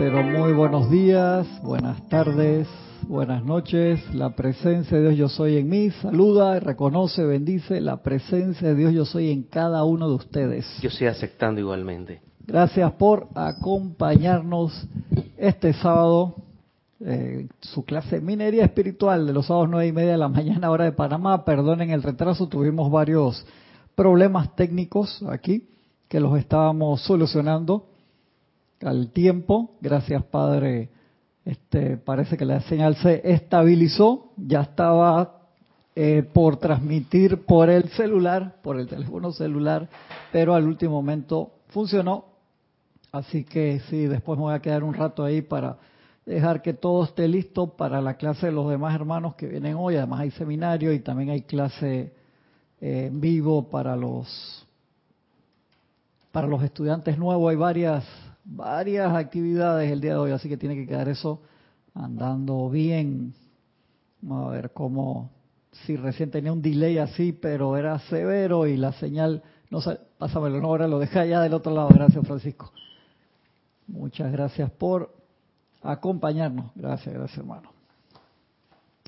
pero muy buenos días, buenas tardes, buenas noches. La presencia de Dios yo soy en mí saluda, reconoce, bendice la presencia de Dios yo soy en cada uno de ustedes. Yo estoy aceptando igualmente. Gracias por acompañarnos este sábado. Eh, su clase minería espiritual de los sábados nueve y media de la mañana hora de Panamá. Perdonen el retraso, tuvimos varios problemas técnicos aquí que los estábamos solucionando al tiempo. Gracias, Padre. Este, parece que la señal se estabilizó. Ya estaba eh, por transmitir por el celular, por el teléfono celular, pero al último momento funcionó. Así que sí, después me voy a quedar un rato ahí para dejar que todo esté listo para la clase de los demás hermanos que vienen hoy. Además hay seminario y también hay clase eh, en vivo para los para los estudiantes nuevos. Hay varias varias actividades el día de hoy, así que tiene que quedar eso andando bien. Vamos a ver cómo, si recién tenía un delay así, pero era severo y la señal, no sé, pásamelo, no, ahora lo deja allá del otro lado. Gracias, Francisco. Muchas gracias por acompañarnos. Gracias, gracias, hermano.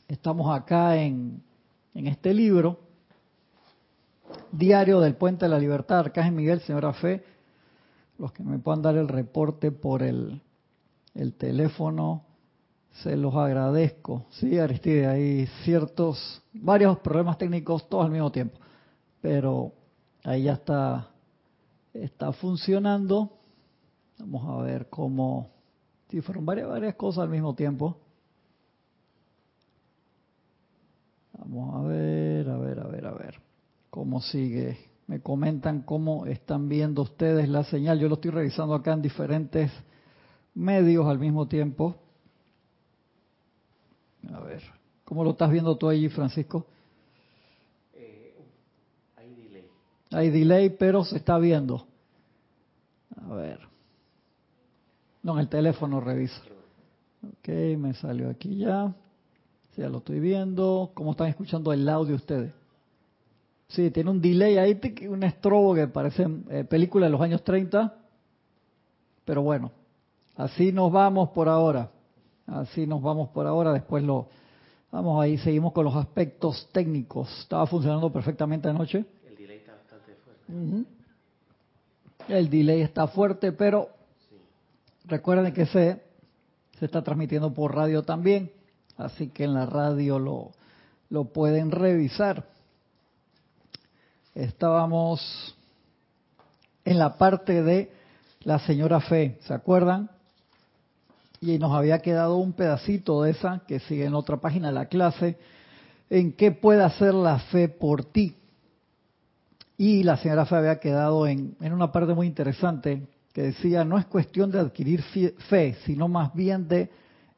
Estamos acá en, en este libro, Diario del Puente de la Libertad, Arcángel Miguel, Señora Fe, los que me puedan dar el reporte por el, teléfono, se los agradezco. Sí, Aristide, hay ciertos, varios problemas técnicos todos al mismo tiempo, pero ahí ya está, está funcionando. Vamos a ver cómo, si fueron varias, varias cosas al mismo tiempo. Vamos a ver, a ver, a ver, a ver cómo sigue me comentan cómo están viendo ustedes la señal. Yo lo estoy revisando acá en diferentes medios al mismo tiempo. A ver, ¿cómo lo estás viendo tú allí, Francisco? Eh, hay delay. Hay delay, pero se está viendo. A ver. No, en el teléfono reviso. Ok, me salió aquí ya. Ya lo estoy viendo. ¿Cómo están escuchando el audio ustedes? Sí, tiene un delay ahí, un estrobo que parece eh, película de los años 30. Pero bueno, así nos vamos por ahora. Así nos vamos por ahora. Después lo vamos ahí, seguimos con los aspectos técnicos. Estaba funcionando perfectamente anoche. El delay está bastante fuerte. El delay está fuerte, pero recuerden que se, se está transmitiendo por radio también. Así que en la radio lo, lo pueden revisar estábamos en la parte de la señora Fe, ¿se acuerdan? Y nos había quedado un pedacito de esa que sigue en otra página de la clase, en qué puede hacer la fe por ti. Y la señora Fe había quedado en, en una parte muy interesante que decía, no es cuestión de adquirir fe, sino más bien de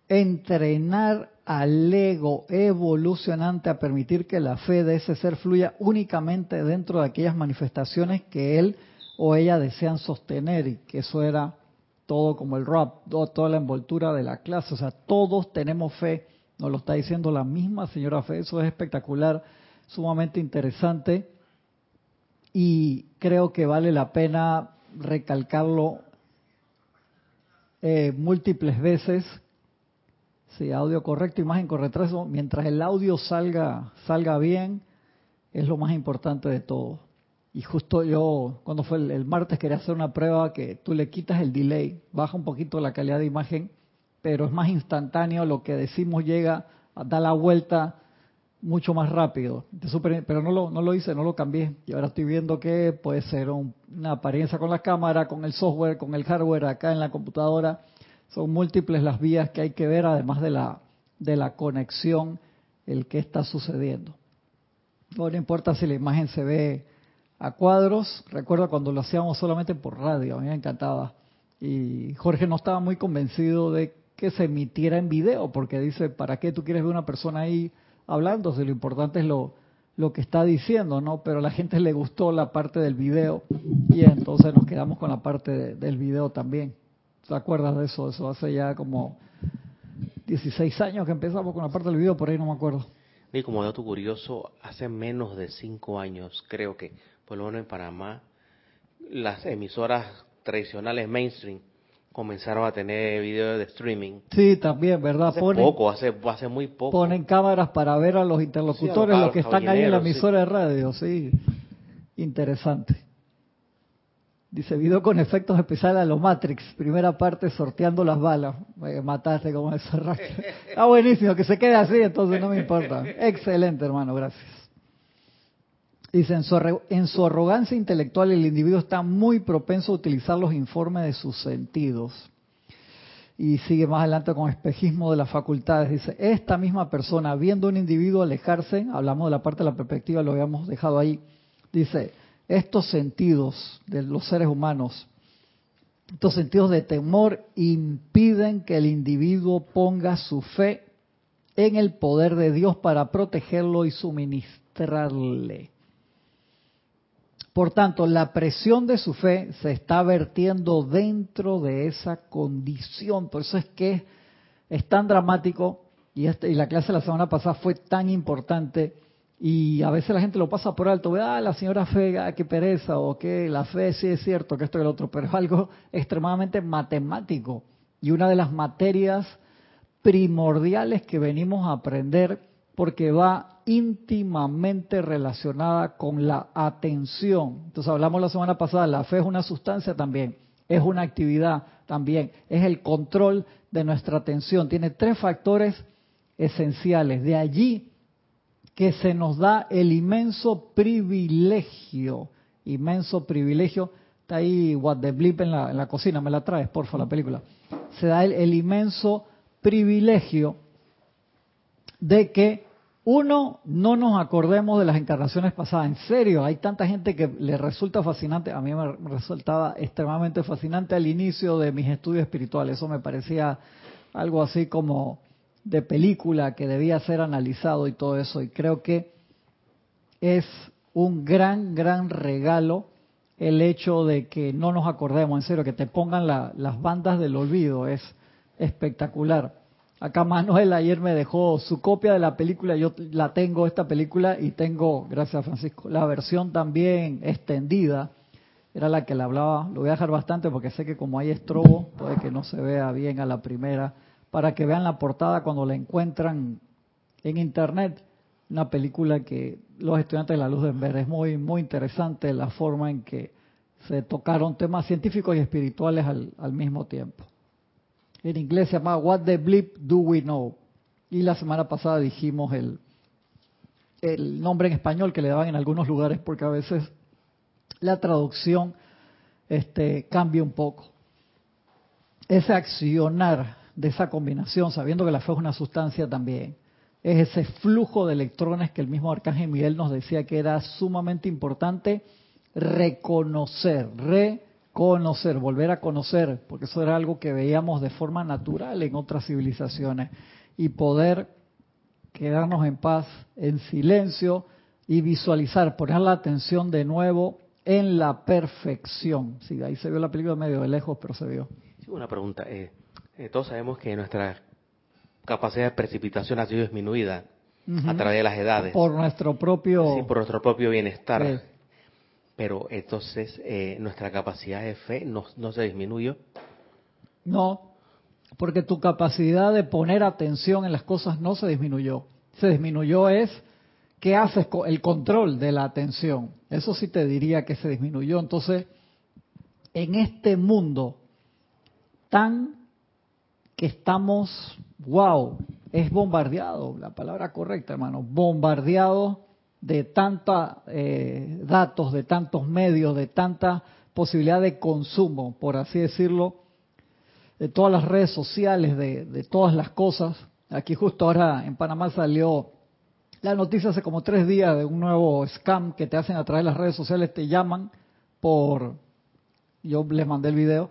entrenar al ego evolucionante a permitir que la fe de ese ser fluya únicamente dentro de aquellas manifestaciones que él o ella desean sostener y que eso era todo como el rap, toda la envoltura de la clase, o sea, todos tenemos fe, nos lo está diciendo la misma señora Fe, eso es espectacular, sumamente interesante y creo que vale la pena recalcarlo eh, múltiples veces Sí, audio correcto, imagen con retraso. Mientras el audio salga, salga bien, es lo más importante de todo. Y justo yo, cuando fue el, martes, quería hacer una prueba que tú le quitas el delay, baja un poquito la calidad de imagen, pero es más instantáneo, lo que decimos llega, a dar la vuelta mucho más rápido. pero no lo, no lo hice, no lo cambié. Y ahora estoy viendo que puede ser una apariencia con la cámara, con el software, con el hardware acá en la computadora son múltiples las vías que hay que ver, además de la, de la conexión, el que está sucediendo. No, importa si la imagen se ve a cuadros, recuerdo cuando lo hacíamos solamente por radio, a mí me encantaba. Y Jorge no estaba muy convencido de que se emitiera en video, porque dice, ¿para qué tú quieres ver una persona ahí hablando? Si lo importante es lo, lo que está diciendo, ¿no? Pero a la gente le gustó la parte del video y entonces nos quedamos con la parte del video también. ¿Te acuerdas de eso? Eso hace ya como 16 años que empezamos con la parte del video, por ahí no me acuerdo. Y como dato curioso, hace menos de 5 años, creo que, por lo menos en Panamá, las emisoras tradicionales mainstream comenzaron a tener videos de streaming. Sí, también, ¿verdad? Hace poco, hace, hace muy poco. Ponen cámaras para ver a los interlocutores, los, que están ahí en la emisora de radio, sí. Interesante. Dice, video con efectos especiales a los Matrix, primera parte sorteando las balas. Me mataste como rato. Está buenísimo, que se quede así, entonces no me importa. Excelente, hermano, gracias. Dice, en su, en su arrogancia intelectual el individuo está muy propenso a utilizar los informes de sus sentidos. Y sigue más adelante con espejismo de las facultades. Dice, esta misma persona, viendo a un individuo alejarse, hablamos de la parte de la perspectiva, lo habíamos dejado ahí, dice, estos sentidos de los seres humanos, estos sentidos de temor impiden que el individuo ponga su fe en el poder de Dios para protegerlo y suministrarle. Por tanto, la presión de su fe se está vertiendo dentro de esa condición. Por eso es que es tan dramático y, este, y la clase de la semana pasada fue tan importante y a veces la gente lo pasa por alto, ah, la señora fe, ah, qué pereza, o que la fe sí es cierto, que esto y el otro, pero es algo extremadamente matemático. Y una de las materias primordiales que venimos a aprender porque va íntimamente relacionada con la atención. Entonces hablamos la semana pasada, la fe es una sustancia también, es una actividad también, es el control de nuestra atención. Tiene tres factores esenciales. De allí que se nos da el inmenso privilegio, inmenso privilegio, está ahí What the Blip en la, cocina, me la traes, porfa, la película. Se da el, inmenso privilegio de que uno, no nos acordemos de las encarnaciones pasadas. En serio, hay tanta gente que le resulta fascinante. A mí me resultaba extremadamente fascinante al inicio de mis estudios espirituales. Eso me parecía algo así como de película que debía ser analizado y todo eso. Y creo que es un gran, gran regalo el hecho de que no nos acordemos, en serio, que te pongan las bandas del olvido, es espectacular. Acá Manuel ayer me dejó su copia de la película, yo la tengo esta película y tengo, gracias Francisco, la versión también extendida, era la que le hablaba, lo voy a dejar bastante porque sé que como hay estrobo, puede que no se vea bien a la primera, para que vean la portada cuando la encuentran en internet. Una película que los estudiantes de la luz deben ver. Es muy, muy interesante la forma en que se tocaron temas científicos y espirituales al, mismo tiempo. En inglés se llama What the Bleep Do We Know. Y la semana pasada dijimos el, el nombre en español que le daban en algunos lugares porque a veces la traducción este, cambia un poco. Ese accionar de esa combinación, sabiendo que la fe es una sustancia también, es ese flujo de electrones que el mismo Arcángel Miguel nos decía que era sumamente importante reconocer, reconocer, volver a conocer, porque eso era algo que veíamos de forma natural en otras civilizaciones, y poder quedarnos en paz, en silencio y visualizar, poner la atención de nuevo en la perfección. Sí, ahí se vio la película medio de lejos, pero se vio. una pregunta. Eh, eh, todos sabemos que nuestra capacidad de precipitación ha sido disminuida a través de las edades. Por nuestro propio... Sí, por nuestro propio bienestar. Pero entonces, eh, ¿nuestra capacidad de fe no, no se disminuyó? No, porque tu capacidad de poner atención en las cosas no se disminuyó. Se disminuyó es qué haces con el control de la atención. Eso sí te diría que se disminuyó. Entonces, en este mundo tan estamos, wow, es bombardeado, la palabra correcta, hermano, bombardeado de tantos eh, datos, de tantos medios, de tanta posibilidad de consumo, por así decirlo, de todas las redes sociales, de, de todas las cosas. Aquí justo ahora en Panamá salió la noticia hace como tres días de un nuevo scam que te hacen a través de las redes sociales, te llaman por, yo les mandé el video,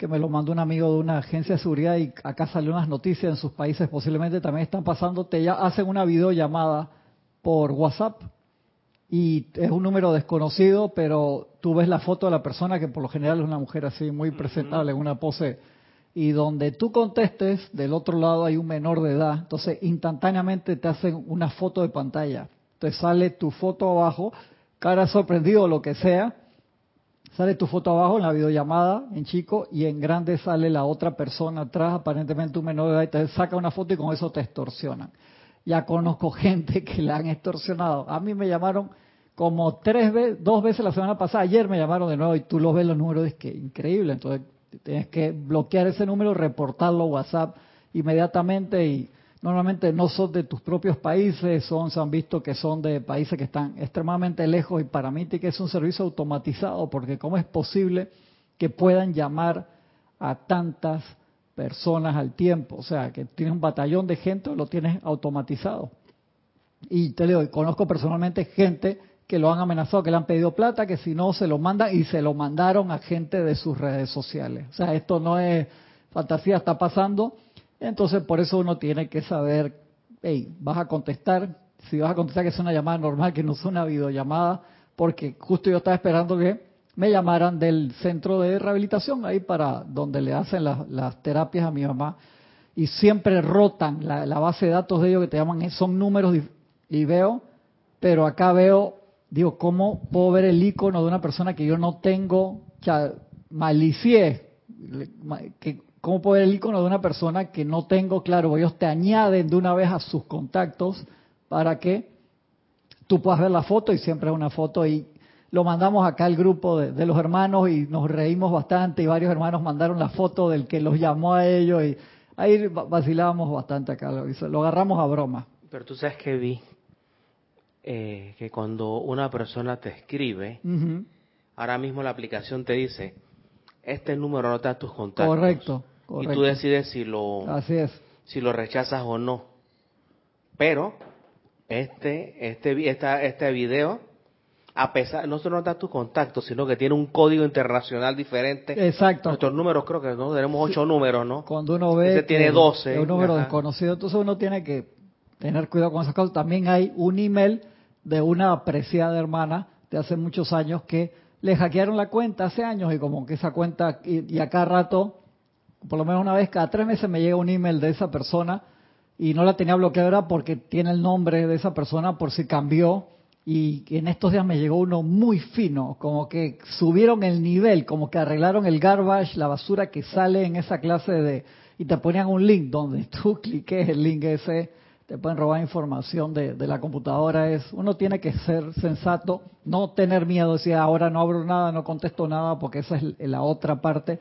que me lo mandó un amigo de una agencia de seguridad y acá salió unas noticias en sus países, posiblemente también están pasando, te ya hacen una videollamada por WhatsApp y es un número desconocido, pero tú ves la foto de la persona que por lo general es una mujer así muy presentable en una pose y donde tú contestes, del otro lado hay un menor de edad, entonces instantáneamente te hacen una foto de pantalla, te sale tu foto abajo, cara sorprendido o lo que sea, Sale tu foto abajo en la videollamada, en chico, y en grande sale la otra persona atrás, aparentemente un menor de edad, y te saca una foto y con eso te extorsionan. Ya conozco gente que la han extorsionado. A mí me llamaron como tres veces, dos veces la semana pasada, ayer me llamaron de nuevo y tú lo ves los números, es que increíble. Entonces tienes que bloquear ese número, reportarlo a WhatsApp inmediatamente y normalmente no son de tus propios países, son, se han visto que son de países que están extremadamente lejos y para mí que es un servicio automatizado porque cómo es posible que puedan llamar a tantas personas al tiempo, o sea, que tienes un batallón de gente, lo tienes automatizado. Y te digo, conozco personalmente gente que lo han amenazado, que le han pedido plata, que si no se lo mandan y se lo mandaron a gente de sus redes sociales. O sea, esto no es fantasía, está pasando entonces, por eso uno tiene que saber, hey, vas a contestar, si vas a contestar que es una llamada normal, que no es una videollamada, porque justo yo estaba esperando que me llamaran del centro de rehabilitación, ahí para donde le hacen las, terapias a mi mamá, y siempre rotan la, base de datos de ellos que te llaman, son números y, veo, pero acá veo, digo, ¿cómo puedo ver el icono de una persona que yo no tengo, que malicié, que ¿Cómo puedo ver el icono de una persona que no tengo claro? Ellos te añaden de una vez a sus contactos para que tú puedas ver la foto y siempre es una foto y lo mandamos acá al grupo de, los hermanos y nos reímos bastante y varios hermanos mandaron la foto del que los llamó a ellos y ahí vacilábamos bastante acá, lo, agarramos a broma. Pero tú sabes que vi eh, que cuando una persona te escribe, ahora mismo la aplicación te dice, este número no está tus contactos. Correcto. Y tú decides si lo, si lo rechazas o no. Pero este, este, esta, este video, a pesar, no solo da tus contactos, sino que tiene un código internacional diferente. Exacto. Nuestros números, creo que no tenemos ocho números, ¿no? Cuando uno ve. Ese tiene doce. un número desconocido, entonces uno tiene que tener cuidado con esas cosas. También hay un email de una apreciada hermana de hace muchos años que le hackearon la cuenta hace años y como que esa cuenta, y, y a cada rato por lo menos una vez cada tres meses me llega un email de esa persona y no la tenía bloqueada porque tiene el nombre de esa persona por si cambió y en estos días me llegó uno muy fino, como que subieron el nivel, como que arreglaron el garbage, la basura que sale en esa clase de y te ponían un link donde tú cliques el link ese, te pueden robar información de, de la computadora. Es uno tiene que ser sensato, no tener miedo, decir ahora no abro nada, no contesto nada, porque esa es la otra parte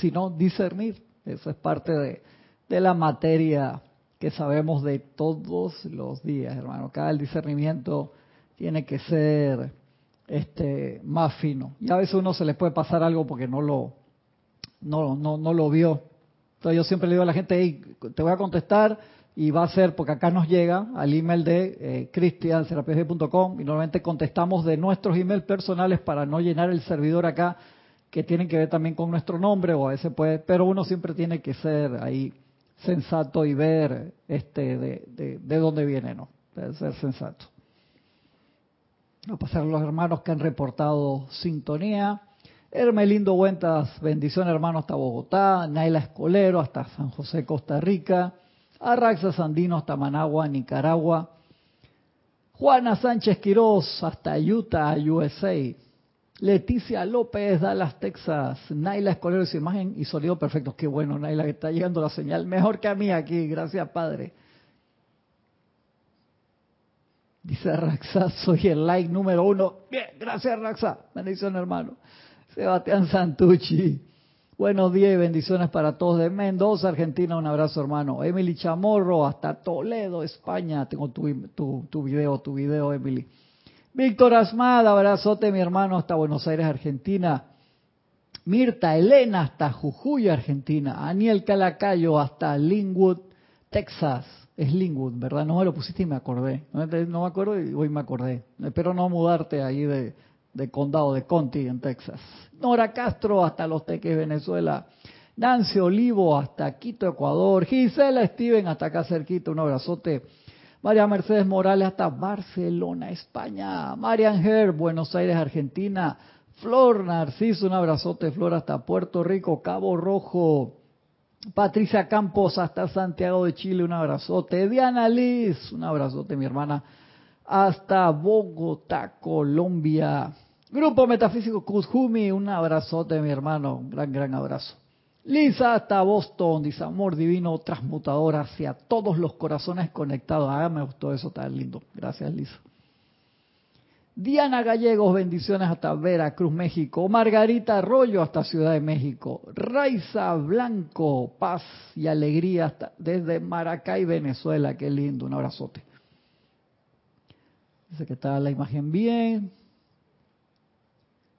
sino discernir. Eso es parte de, la materia que sabemos de todos los días, hermano. Cada discernimiento tiene que ser este más fino. Y a veces uno se le puede pasar algo porque no lo no, no, no lo vio. Entonces yo siempre le digo a la gente, te voy a contestar y va a ser, porque acá nos llega al email de eh, y normalmente contestamos de nuestros emails personales para no llenar el servidor acá que tienen que ver también con nuestro nombre o a veces puede, pero uno siempre tiene que ser ahí sensato y ver este de, de, dónde viene, ¿no? Debe ser sensato. A pasar los hermanos que han reportado sintonía. Hermelindo Huentas, bendición hermano hasta Bogotá. Naila Escolero hasta San José, Costa Rica. Arraxa Sandino hasta Managua, Nicaragua. Juana Sánchez Quiroz hasta Utah, USA. Leticia López, Dallas, Texas. Naila Escolero, su imagen y sonido perfecto. Qué bueno, Naila, que está llegando la señal mejor que a mí aquí. Gracias, Padre. Dice Raxa, soy el like número uno. Bien, gracias, Raxa. Bendición, hermano. Sebastián Santucci. Buenos días y bendiciones para todos de Mendoza, Argentina. Un abrazo, hermano. Emily Chamorro, hasta Toledo, España. Tengo tu, video, tu video, Emily. Víctor Asmada, abrazote mi hermano hasta Buenos Aires, Argentina. Mirta Elena hasta Jujuy, Argentina. Aniel Calacayo hasta Linwood, Texas. Es Linwood, ¿verdad? No me lo pusiste y me acordé. No, me acuerdo y hoy me acordé. Espero no mudarte ahí de, de condado de Conti en Texas. Nora Castro hasta Los Teques, Venezuela. Nancy Olivo hasta Quito, Ecuador. Gisela Steven hasta acá cerquita. Un abrazote María Mercedes Morales hasta Barcelona, España. Marian Herr, Buenos Aires, Argentina. Flor Narciso, un abrazote, Flor, hasta Puerto Rico, Cabo Rojo. Patricia Campos hasta Santiago de Chile, un abrazote. Diana Liz, un abrazote, mi hermana, hasta Bogotá, Colombia. Grupo Metafísico Kuzhumi, un abrazote, mi hermano, un gran, gran abrazo. Lisa hasta Boston, dice amor divino transmutador hacia todos los corazones conectados. Ah, me gustó eso, tan lindo. Gracias, Lisa. Diana Gallegos, bendiciones hasta Veracruz, México. Margarita Arroyo hasta Ciudad de México. Raiza Blanco, paz y alegría desde Maracay, Venezuela. Qué lindo, un abrazote. Dice que está la imagen bien.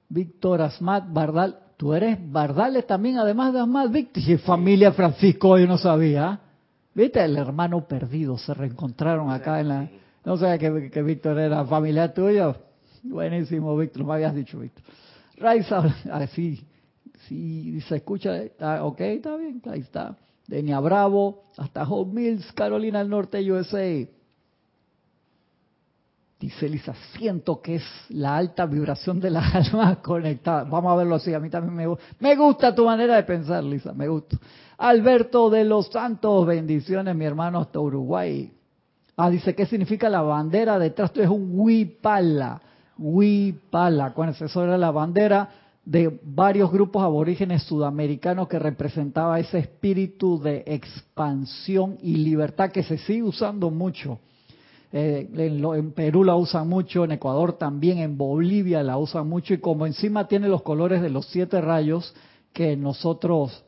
Víctor Asmat Bardal. Tú eres Bardales también, además de Asmat, Víctor. Y familia Francisco, yo no sabía. ¿Viste? El hermano perdido. Se reencontraron acá en la... No sabía que, que Víctor era familiar tuyo. Buenísimo, Víctor, me habías dicho, Víctor. Raiza, así, sí, se escucha, está, ok, está bien, ahí está. Denia Bravo, hasta Home Mills, Carolina del Norte, USA. Dice Lisa, siento que es la alta vibración de las almas conectadas. Vamos a verlo así, a mí también me gusta. Me gusta tu manera de pensar, Lisa, me gusta. Alberto de los Santos, bendiciones, mi hermano, hasta Uruguay. Ah, dice, ¿qué significa la bandera detrás? Esto es un huipala. Huipala. Acuérdense, eso era la bandera de varios grupos aborígenes sudamericanos que representaba ese espíritu de expansión y libertad que se sigue usando mucho. Eh, en, Perú la usan mucho, en Ecuador también, en Bolivia la usan mucho y como encima tiene los colores de los siete rayos que nosotros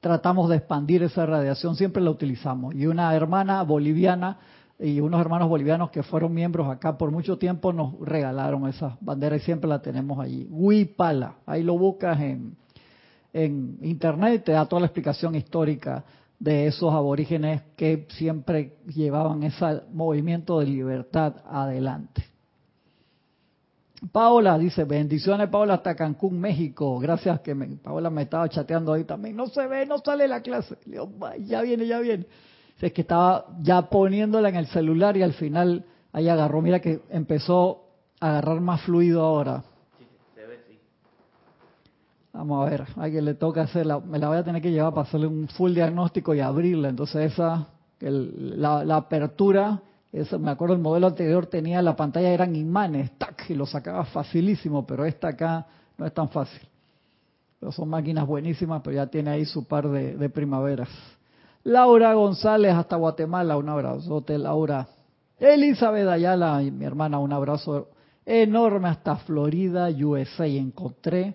tratamos de expandir esa radiación, siempre la utilizamos. Y una hermana boliviana y unos hermanos bolivianos que fueron miembros acá por mucho tiempo nos regalaron esa bandera y siempre la tenemos allí. Huipala, ahí lo buscas en, en internet te da toda la explicación histórica de esos aborígenes que siempre llevaban ese movimiento de libertad adelante. Paola dice, bendiciones Paola hasta Cancún, México. Gracias que me, Paola me estaba chateando ahí también. No se ve, no sale la clase. ya viene, ya viene es que estaba ya poniéndola en el celular y al final ahí agarró, mira que empezó a agarrar más fluido ahora. Vamos a ver, a quien le toca hacerla, me la voy a tener que llevar para hacerle un full diagnóstico y abrirla. Entonces esa, la, apertura, eso, me acuerdo el modelo anterior tenía la pantalla, eran imanes, tac, y lo sacaba facilísimo, pero esta acá no es tan fácil. Son máquinas buenísimas, pero ya tiene ahí su par de primaveras. Laura González hasta Guatemala, un abrazote, Laura. Elizabeth Ayala, mi hermana, un abrazo enorme hasta Florida, USA. Encontré,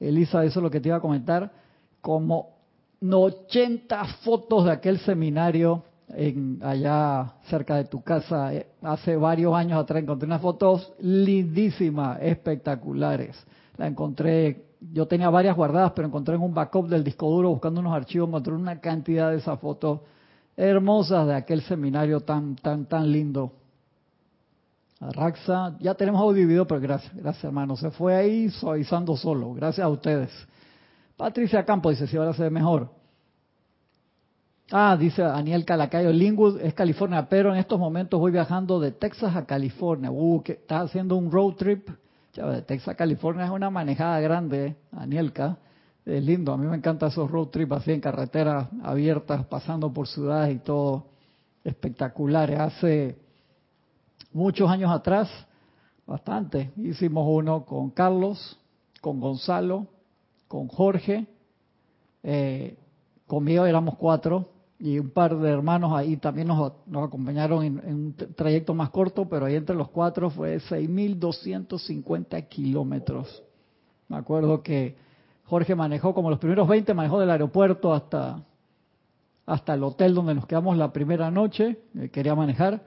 Elizabeth, eso es lo que te iba a comentar, como 80 fotos de aquel seminario en, allá cerca de tu casa. Eh, hace varios años atrás encontré unas fotos lindísimas, espectaculares. La encontré yo tenía varias guardadas, pero encontré en un backup del disco duro buscando unos archivos, encontré una cantidad de esas fotos hermosas de aquel seminario tan, tan, tan lindo. Raxa, ya tenemos audio y video, pero gracias, gracias hermano. Se fue ahí suavizando solo, gracias a ustedes. Patricia Campos dice, si ahora se ve mejor. Ah, dice Daniel Calacayo, Linwood es California, pero en estos momentos voy viajando de Texas a California. Uh, que está haciendo un road trip de Texas, California es una manejada grande, Anielka. Es lindo, a mí me encantan esos road trips así en carreteras abiertas, pasando por ciudades y todo espectaculares. Hace muchos años atrás, bastante, hicimos uno con Carlos, con Gonzalo, con Jorge, eh, conmigo éramos cuatro, y un par de hermanos ahí también nos, acompañaron en, un trayecto más corto, pero ahí entre los cuatro fue 6.250 kilómetros. Me acuerdo que Jorge manejó como los primeros 20, manejó del aeropuerto hasta, hasta el hotel donde nos quedamos la primera noche, eh, quería manejar,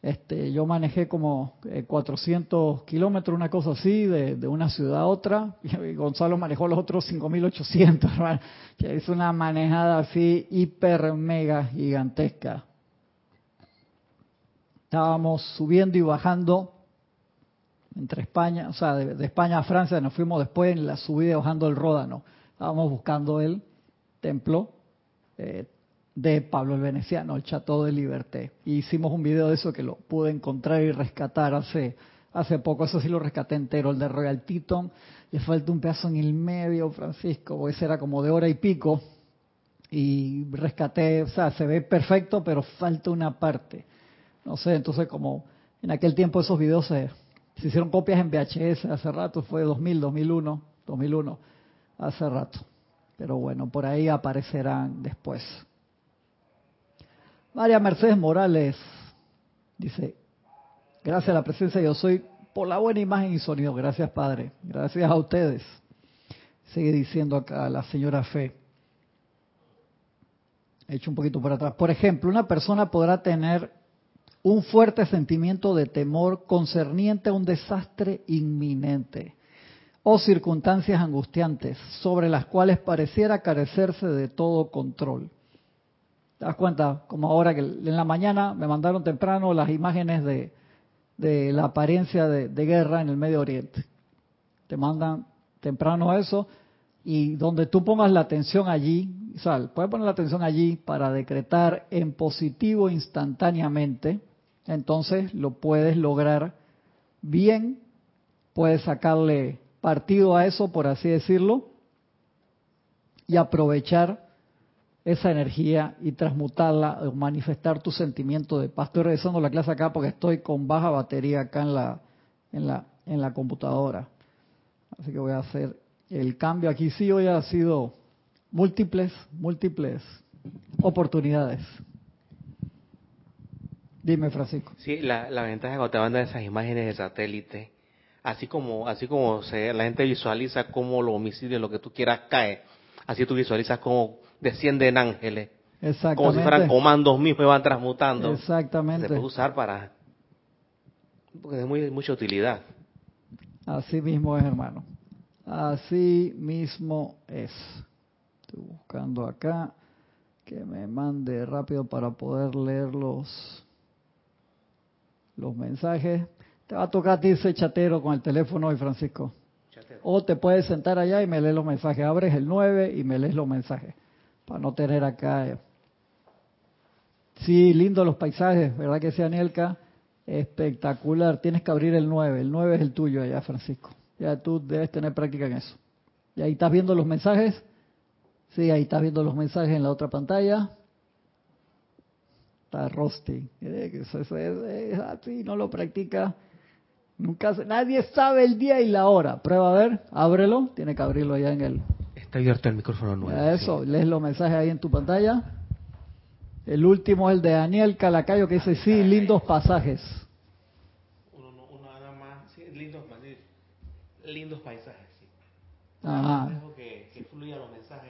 este, yo manejé como 400 eh, kilómetros, una cosa así, de, una ciudad a otra. Y Gonzalo manejó los otros 5800, hermano. Es una manejada así hiper mega gigantesca. Estábamos subiendo y bajando entre España, o sea, de, España a Francia, nos fuimos después en la subida bajando el Ródano. Estábamos buscando el templo. Eh, de Pablo el Veneciano, el Chateau de Liberté. Y hicimos un video de eso que lo pude encontrar y rescatar hace, hace poco. Eso sí lo rescaté entero, el de Royal Teton. Le falta un pedazo en el medio, Francisco, ese era como de hora y pico. Y rescaté, o sea, se ve perfecto, pero falta una parte. No sé, entonces como en aquel tiempo esos videos se Se hicieron copias en VHS hace rato, fue 2000, 2001, 2001, hace rato. Pero bueno, por ahí aparecerán después. María Mercedes Morales dice, gracias a la presencia yo soy por la buena imagen y sonido. Gracias Padre, gracias a ustedes. Sigue diciendo acá la señora Fe. He hecho un poquito por atrás. Por ejemplo, una persona podrá tener un fuerte sentimiento de temor concerniente a un desastre inminente o circunstancias angustiantes sobre las cuales pareciera carecerse de todo control. ¿Te das cuenta? Como ahora que en la mañana me mandaron temprano las imágenes de, de la apariencia de, guerra en el Medio Oriente. Te mandan temprano eso y donde tú pongas la atención allí, o sea, puedes poner la atención allí para decretar en positivo instantáneamente, entonces lo puedes lograr bien, puedes sacarle partido a eso, por así decirlo, y aprovechar esa energía y transmutarla, o manifestar tu sentimiento de paz. Estoy regresando la clase acá porque estoy con baja batería acá en la, en la, en la computadora. Así que voy a hacer el cambio. Aquí sí hoy ha sido múltiples, múltiples oportunidades. Dime, Francisco. Sí, la, la ventaja cuando te mandan esas imágenes de satélite, así como así como se, la gente visualiza cómo los homicidios, lo que tú quieras, cae, así tú visualizas cómo descienden ángeles. Exactamente. Como si fueran comandos mismos y van transmutando. Exactamente. Se puede usar para... Porque es muy, mucha utilidad. Así mismo es, hermano. Así mismo es. Estoy buscando acá que me mande rápido para poder leer los, los mensajes. Te va a tocar a ti ese chatero con el teléfono hoy, Francisco. O te puedes sentar allá y me lees los mensajes. Abres el 9 y me lees los mensajes. Para no tener acá. Eh. Sí, lindo los paisajes, ¿verdad que sí, Anielka? Espectacular. Tienes que abrir el 9. El 9 es el tuyo allá, Francisco. Ya tú debes tener práctica en eso. Y ahí estás viendo los mensajes. Sí, ahí estás viendo los mensajes en la otra pantalla. Está Rosti. Eh, es así, no lo practica. Nunca, nadie sabe el día y la hora. Prueba a ver, ábrelo. Tiene que abrirlo allá en el. Está abierto el micrófono nuevo. Eso, lees los mensajes ahí en tu pantalla. El último es el de Daniel Calacayo que dice: Sí, lindos pasajes. lindos paisajes. Sí. Ajá.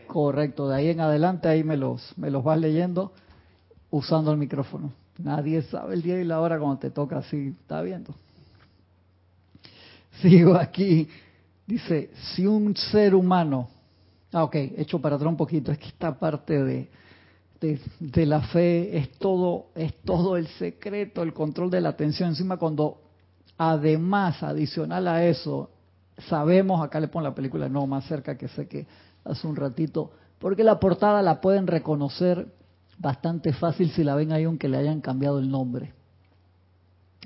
Correcto, de ahí en adelante ahí me los, me los vas leyendo usando el micrófono. Nadie sabe el día y la hora cuando te toca así, está viendo. Sigo aquí. Dice, si un ser humano, ah, ok, hecho para atrás un poquito, es que esta parte de, de, de, la fe es todo, es todo el secreto, el control de la atención. Encima cuando además, adicional a eso, sabemos, acá le pongo la película no más cerca que sé que hace un ratito, porque la portada la pueden reconocer bastante fácil si la ven ahí aunque le hayan cambiado el nombre.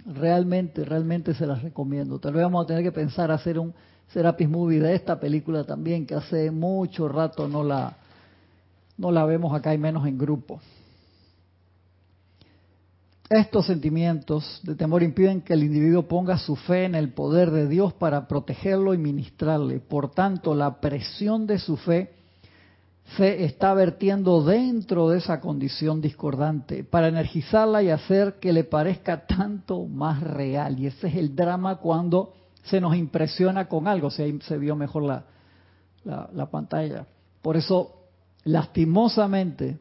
Realmente, realmente se las recomiendo. Tal vez vamos a tener que pensar hacer un Serapis Movie de esta película también, que hace mucho rato no la, no la vemos acá y menos en grupo. Estos sentimientos de temor impiden que el individuo ponga su fe en el poder de Dios para protegerlo y ministrarle. Por tanto, la presión de su fe se está vertiendo dentro de esa condición discordante para energizarla y hacer que le parezca tanto más real. Y ese es el drama cuando se nos impresiona con algo. Ahí se vio mejor la, la, la pantalla. Por eso, lastimosamente,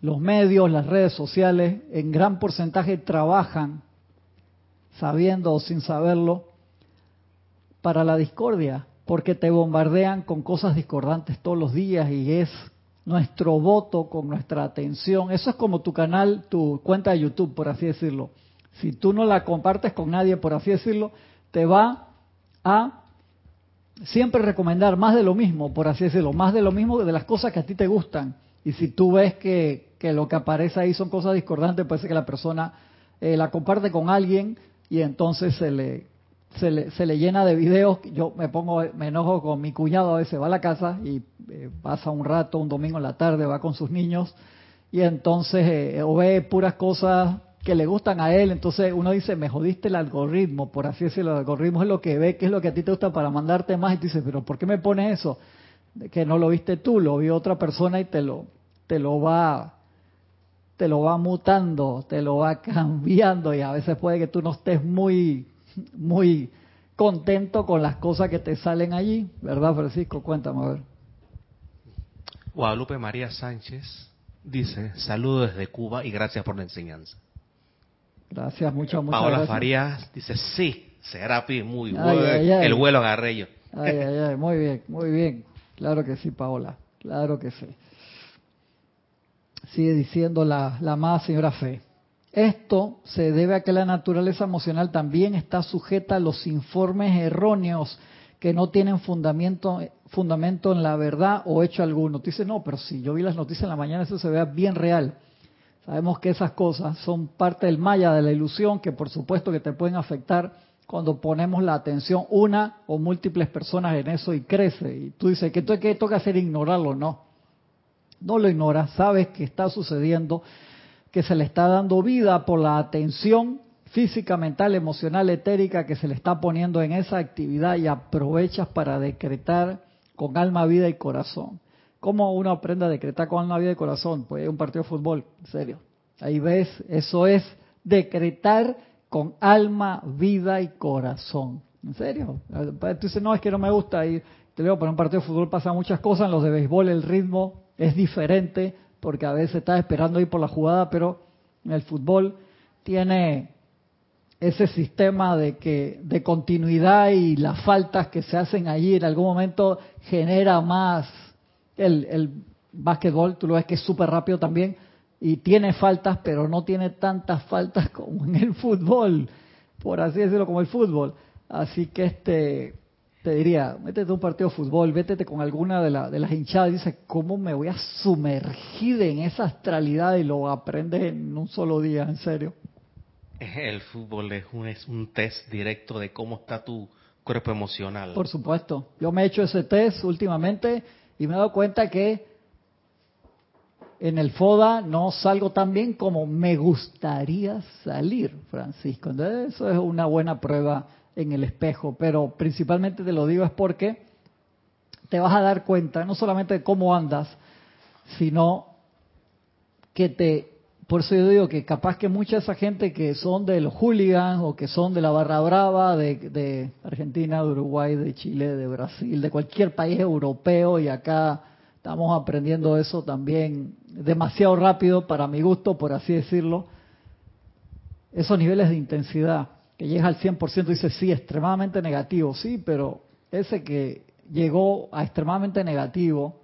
los medios, las redes sociales, en gran porcentaje trabajan, sabiendo o sin saberlo, para la discordia, porque te bombardean con cosas discordantes todos los días y es nuestro voto con nuestra atención. Eso es como tu canal, tu cuenta de YouTube, por así decirlo. Si tú no la compartes con nadie, por así decirlo, te va a siempre recomendar más de lo mismo, por así decirlo, más de lo mismo de las cosas que a ti te gustan. Y si tú ves que que lo que aparece ahí son cosas discordantes, puede ser que la persona eh, la comparte con alguien y entonces se le, se le, se le llena de videos. Yo me pongo, me enojo con mi cuñado, a veces va a la casa y eh, pasa un rato, un domingo en la tarde, va con sus niños y entonces eh, o ve puras cosas que le gustan a él, entonces uno dice, me jodiste el algoritmo, por así decirlo, el algoritmo es lo que ve, que es lo que a ti te gusta para mandarte más, y tú dices, pero ¿por qué me pones eso? Que no lo viste tú, lo vio otra persona y te lo, te lo va te lo va mutando, te lo va cambiando y a veces puede que tú no estés muy muy contento con las cosas que te salen allí, ¿verdad, Francisco? Cuéntame a ver. Guadalupe María Sánchez dice, saludos desde Cuba y gracias por la enseñanza. Gracias, muchas, muchas Paola Farías dice, sí, Serapi, muy bueno, el vuelo agarré yo. Ay, ay, ay, muy bien, muy bien. Claro que sí, Paola, claro que sí. Sigue diciendo la, la amada señora Fe. Esto se debe a que la naturaleza emocional también está sujeta a los informes erróneos que no tienen fundamento, fundamento en la verdad o hecho alguno. Tú dices, no, pero si yo vi las noticias en la mañana, eso se vea bien real. Sabemos que esas cosas son parte del maya, de la ilusión, que por supuesto que te pueden afectar cuando ponemos la atención una o múltiples personas en eso y crece. Y tú dices, ¿qué, qué toca hacer? Ignorarlo. No, no lo ignoras, sabes que está sucediendo que se le está dando vida por la atención física, mental, emocional, etérica que se le está poniendo en esa actividad y aprovechas para decretar con alma, vida y corazón. ¿Cómo uno aprende a decretar con alma, vida y corazón? Pues un partido de fútbol, en serio. Ahí ves, eso es decretar con alma, vida y corazón. ¿En serio? Tú dices, no, es que no me gusta ir. Te digo, para un partido de fútbol pasan muchas cosas, en los de béisbol el ritmo es diferente, porque a veces está esperando ir por la jugada, pero en el fútbol tiene ese sistema de que de continuidad y las faltas que se hacen allí en algún momento genera más el, el básquetbol, tú lo ves que es súper rápido también y tiene faltas, pero no tiene tantas faltas como en el fútbol, por así decirlo, como el fútbol. Así que este te diría, métete un partido de fútbol, vétete con alguna de, de las hinchadas y dices, ¿cómo me voy a sumergir en esa astralidad y lo aprendes en un solo día, en serio? El fútbol es un, es un test directo de cómo está tu cuerpo emocional. Por supuesto, yo me he hecho ese test últimamente y me he dado cuenta que en el FODA no salgo tan bien como me gustaría salir, Francisco. Entonces, eso es una buena prueba en el espejo, pero principalmente te lo digo es porque te vas a dar cuenta no solamente de cómo andas, sino que te, por eso yo digo que capaz que mucha esa gente que son de los hooligans o que son de la barra brava de, de Argentina, de Uruguay, de Chile, de Brasil, de cualquier país europeo y acá estamos aprendiendo eso también demasiado rápido para mi gusto, por así decirlo, esos niveles de intensidad que llega al 100% dice, sí, extremadamente negativo, sí, pero ese que llegó a extremadamente negativo,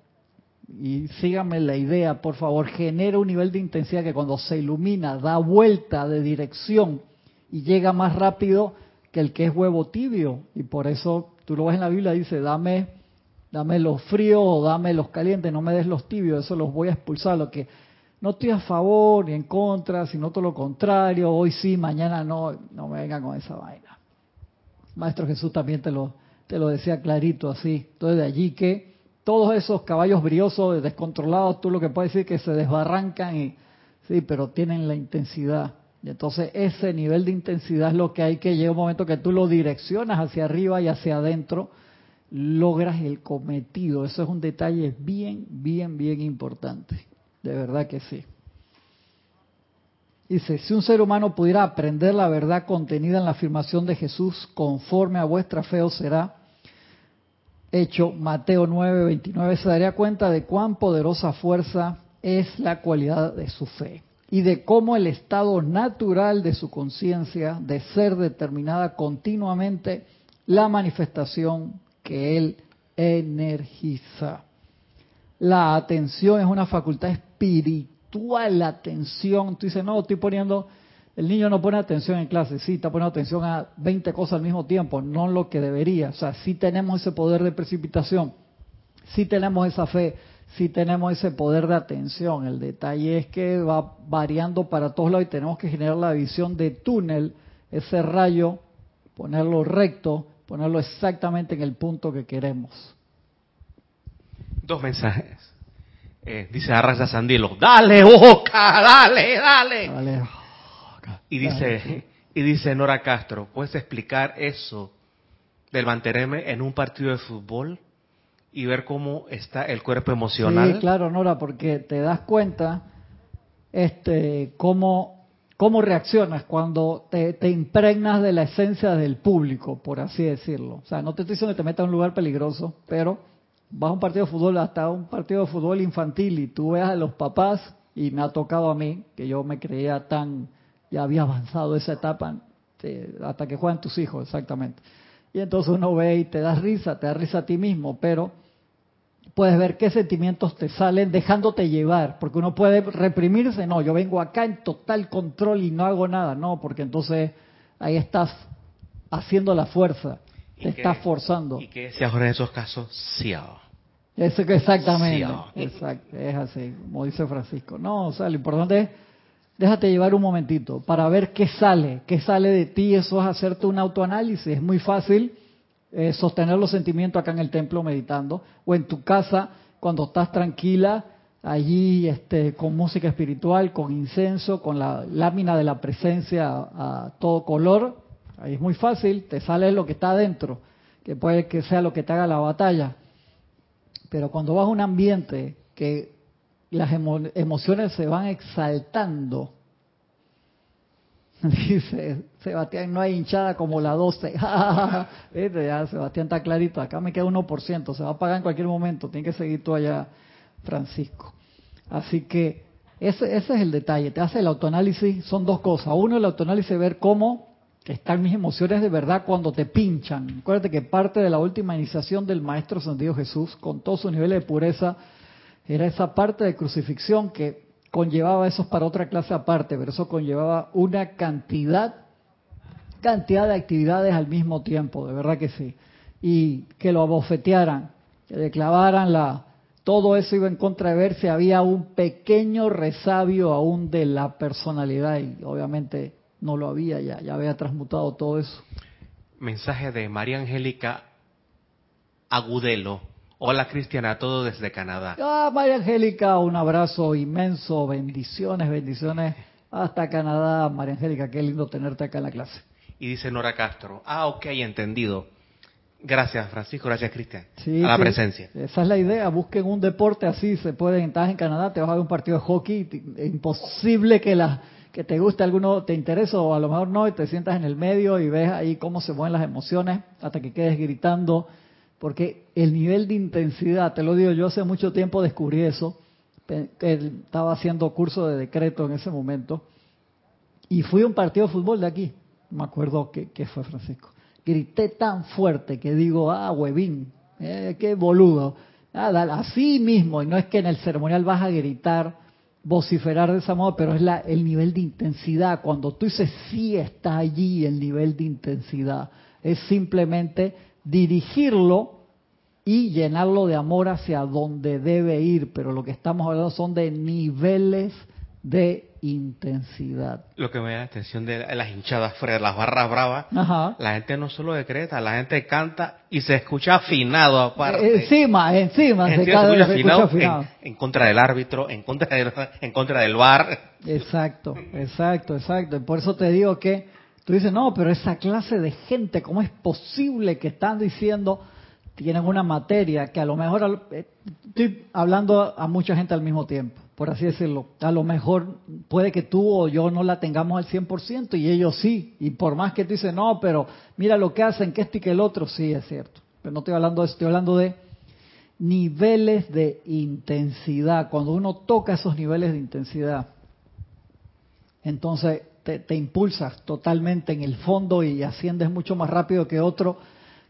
y síganme la idea, por favor, genera un nivel de intensidad que cuando se ilumina da vuelta de dirección y llega más rápido que el que es huevo tibio. Y por eso tú lo ves en la Biblia, dice, dame, dame los fríos o dame los calientes, no me des los tibios, eso los voy a expulsar. Lo que no estoy a favor ni en contra, sino todo lo contrario, hoy sí, mañana no, no me vengan con esa vaina. Maestro Jesús también te lo, te lo decía clarito así. Entonces de allí que todos esos caballos briosos, descontrolados, tú lo que puedes decir que se desbarrancan y sí, pero tienen la intensidad. Y entonces ese nivel de intensidad es lo que hay que llega un momento que tú lo direccionas hacia arriba y hacia adentro, logras el cometido. Eso es un detalle bien, bien, bien importante. De verdad que sí. Dice, si un ser humano pudiera aprender la verdad contenida en la afirmación de Jesús conforme a vuestra fe os será hecho, Mateo 9, 29, se daría cuenta de cuán poderosa fuerza es la cualidad de su fe y de cómo el estado natural de su conciencia de ser determinada continuamente la manifestación que él energiza. La atención es una facultad espiritual, la atención. Tú dices, no, estoy poniendo, el niño no pone atención en clase, sí, está poniendo atención a 20 cosas al mismo tiempo, no lo que debería. O sea, sí tenemos ese poder de precipitación, sí tenemos esa fe, sí tenemos ese poder de atención. El detalle es que va variando para todos lados y tenemos que generar la visión de túnel, ese rayo, ponerlo recto, ponerlo exactamente en el punto que queremos. Dos mensajes. Eh, dice Arrasa Sandilo, dale Oca, dale, dale. Dale Y dice, y dice Nora Castro, ¿puedes explicar eso del mantenerme en un partido de fútbol y ver cómo está el cuerpo emocional? Sí, claro, Nora, porque te das cuenta este cómo, cómo reaccionas cuando te, te impregnas de la esencia del público, por así decirlo. O sea, no te estoy diciendo que te metas en un lugar peligroso, pero vas a un partido de fútbol, hasta un partido de fútbol infantil y tú ves a los papás, y me ha tocado a mí, que yo me creía tan, ya había avanzado esa etapa, hasta que juegan tus hijos, exactamente. Y entonces uno ve y te da risa, te da risa a ti mismo, pero puedes ver qué sentimientos te salen dejándote llevar, porque uno puede reprimirse, no, yo vengo acá en total control y no hago nada, no, porque entonces ahí estás haciendo la fuerza, te estás forzando. Y que se ahora en esos casos, sí. Eso exactamente, exacto, es así, como dice Francisco. No, o sea, lo importante es déjate llevar un momentito para ver qué sale, qué sale de ti, eso es hacerte un autoanálisis, es muy fácil eh, sostener los sentimientos acá en el templo meditando o en tu casa cuando estás tranquila allí este, con música espiritual, con incenso, con la lámina de la presencia a, todo color, ahí es muy fácil, te sale lo que está adentro, que puede que sea lo que te haga la batalla. Pero cuando vas a un ambiente que las emociones se van exaltando. Dice Sebastián, no hay hinchada como la 12. Ya, Sebastián está clarito, acá me queda 1%, se va a pagar en cualquier momento, tiene que seguir tú allá, Francisco. Así que ese, ese es el detalle, te hace el autoanálisis, son dos cosas. Uno, el autoanálisis, ver cómo están mis emociones de verdad cuando te pinchan. Acuérdate que parte de la última iniciación del Maestro Sentido Jesús, con todos sus niveles de pureza, era esa parte de crucifixión que conllevaba eso para otra clase aparte, pero eso conllevaba una cantidad, cantidad de actividades al mismo tiempo, de verdad que sí. Y que lo abofetearan, que le clavaran la... Todo eso iba en contra de ver si había un pequeño resabio aún de la personalidad y obviamente no lo había, ya, ya había transmutado todo eso. Mensaje de María Angélica Agudelo Hola Cristiana, todo desde Canadá. Ah, María Angélica, un abrazo inmenso, bendiciones, bendiciones hasta Canadá, María Angélica, qué lindo tenerte acá en la clase. Y dice Nora Castro, ah, ok, entendido. Gracias, Francisco, gracias, Cristian. Sí, a la presencia. Esa es la idea, busquen un deporte así, se puede, estás en Canadá, te vas a ver un partido de hockey, imposible que la que te guste alguno, te interesa o a lo mejor no, y te sientas en el medio y ves ahí cómo se mueven las emociones hasta que quedes gritando porque el nivel de intensidad, te lo digo, yo hace mucho tiempo descubrí eso, estaba haciendo curso de decreto en ese momento, y fui a un partido de fútbol de aquí, me acuerdo que, fue Francisco. Grité tan fuerte que digo, ah, huevín, eh, qué boludo. Nada, así mismo, y no es que en el ceremonial vas a gritar, vociferar de esa modo, pero es la, el nivel de intensidad. Cuando tú dices sí está allí el nivel de intensidad, es simplemente dirigirlo y llenarlo de amor hacia donde debe ir, pero lo que estamos hablando son de niveles de intensidad. Lo que me da la atención de las hinchadas fuera de las barras bravas, la gente no solo decreta, la gente canta y se escucha afinado aparte. Eh, encima, encima, se, escucha afinado, En, contra del árbitro, en contra del, en contra del bar. Exacto, exacto, exacto. Por eso te digo que tú dices, no, pero esa clase de gente, ¿cómo es posible que están diciendo tienen una materia que a lo mejor, eh, estoy hablando a mucha gente al mismo tiempo, por así decirlo, a lo mejor puede que tú o yo no la tengamos al 100% y ellos sí, y por más que tú dices, no, pero mira lo que hacen, que esto y que el otro, sí es cierto, pero no estoy hablando de eso, estoy hablando de niveles de intensidad, cuando uno toca esos niveles de intensidad, entonces te impulsas totalmente en el fondo y asciendes mucho más rápido que otro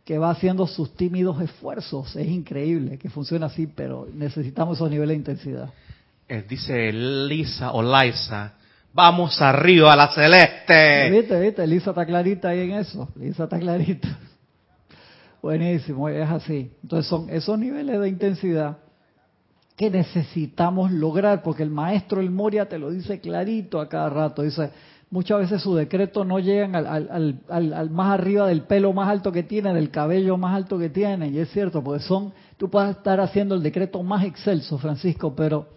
que va haciendo sus tímidos esfuerzos. Es increíble que funcione así, pero necesitamos esos niveles de intensidad. Eh, dice Lisa o Liza, vamos arriba a la celeste. ¿Viste, viste? Lisa está clarita ahí en eso. Lisa está clarita. Buenísimo, es así. Entonces son esos niveles de intensidad que necesitamos lograr, porque el maestro El Moria te lo dice clarito a cada rato. Dice, muchas veces su decreto no llegan al, al, más arriba del pelo más alto que tiene, del cabello más alto que tiene, y es cierto, porque son, tú puedes estar haciendo el decreto más excelso, Francisco, pero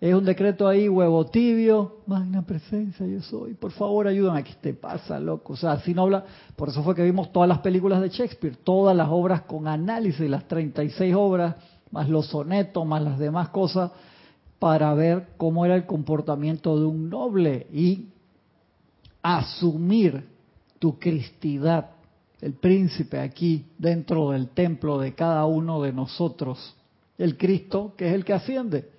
Es un decreto ahí, huevo tibio, magna presencia, yo soy. Por favor, ayúdame. ¿Qué te pasa, loco? O sea, así no habla. Por eso fue que vimos todas las películas de Shakespeare, todas las obras con análisis, las 36 obras, más los sonetos, más las demás cosas, para ver cómo era el comportamiento de un noble y asumir tu cristidad, el príncipe aquí dentro del templo de cada uno de nosotros, el Cristo que es el que asciende.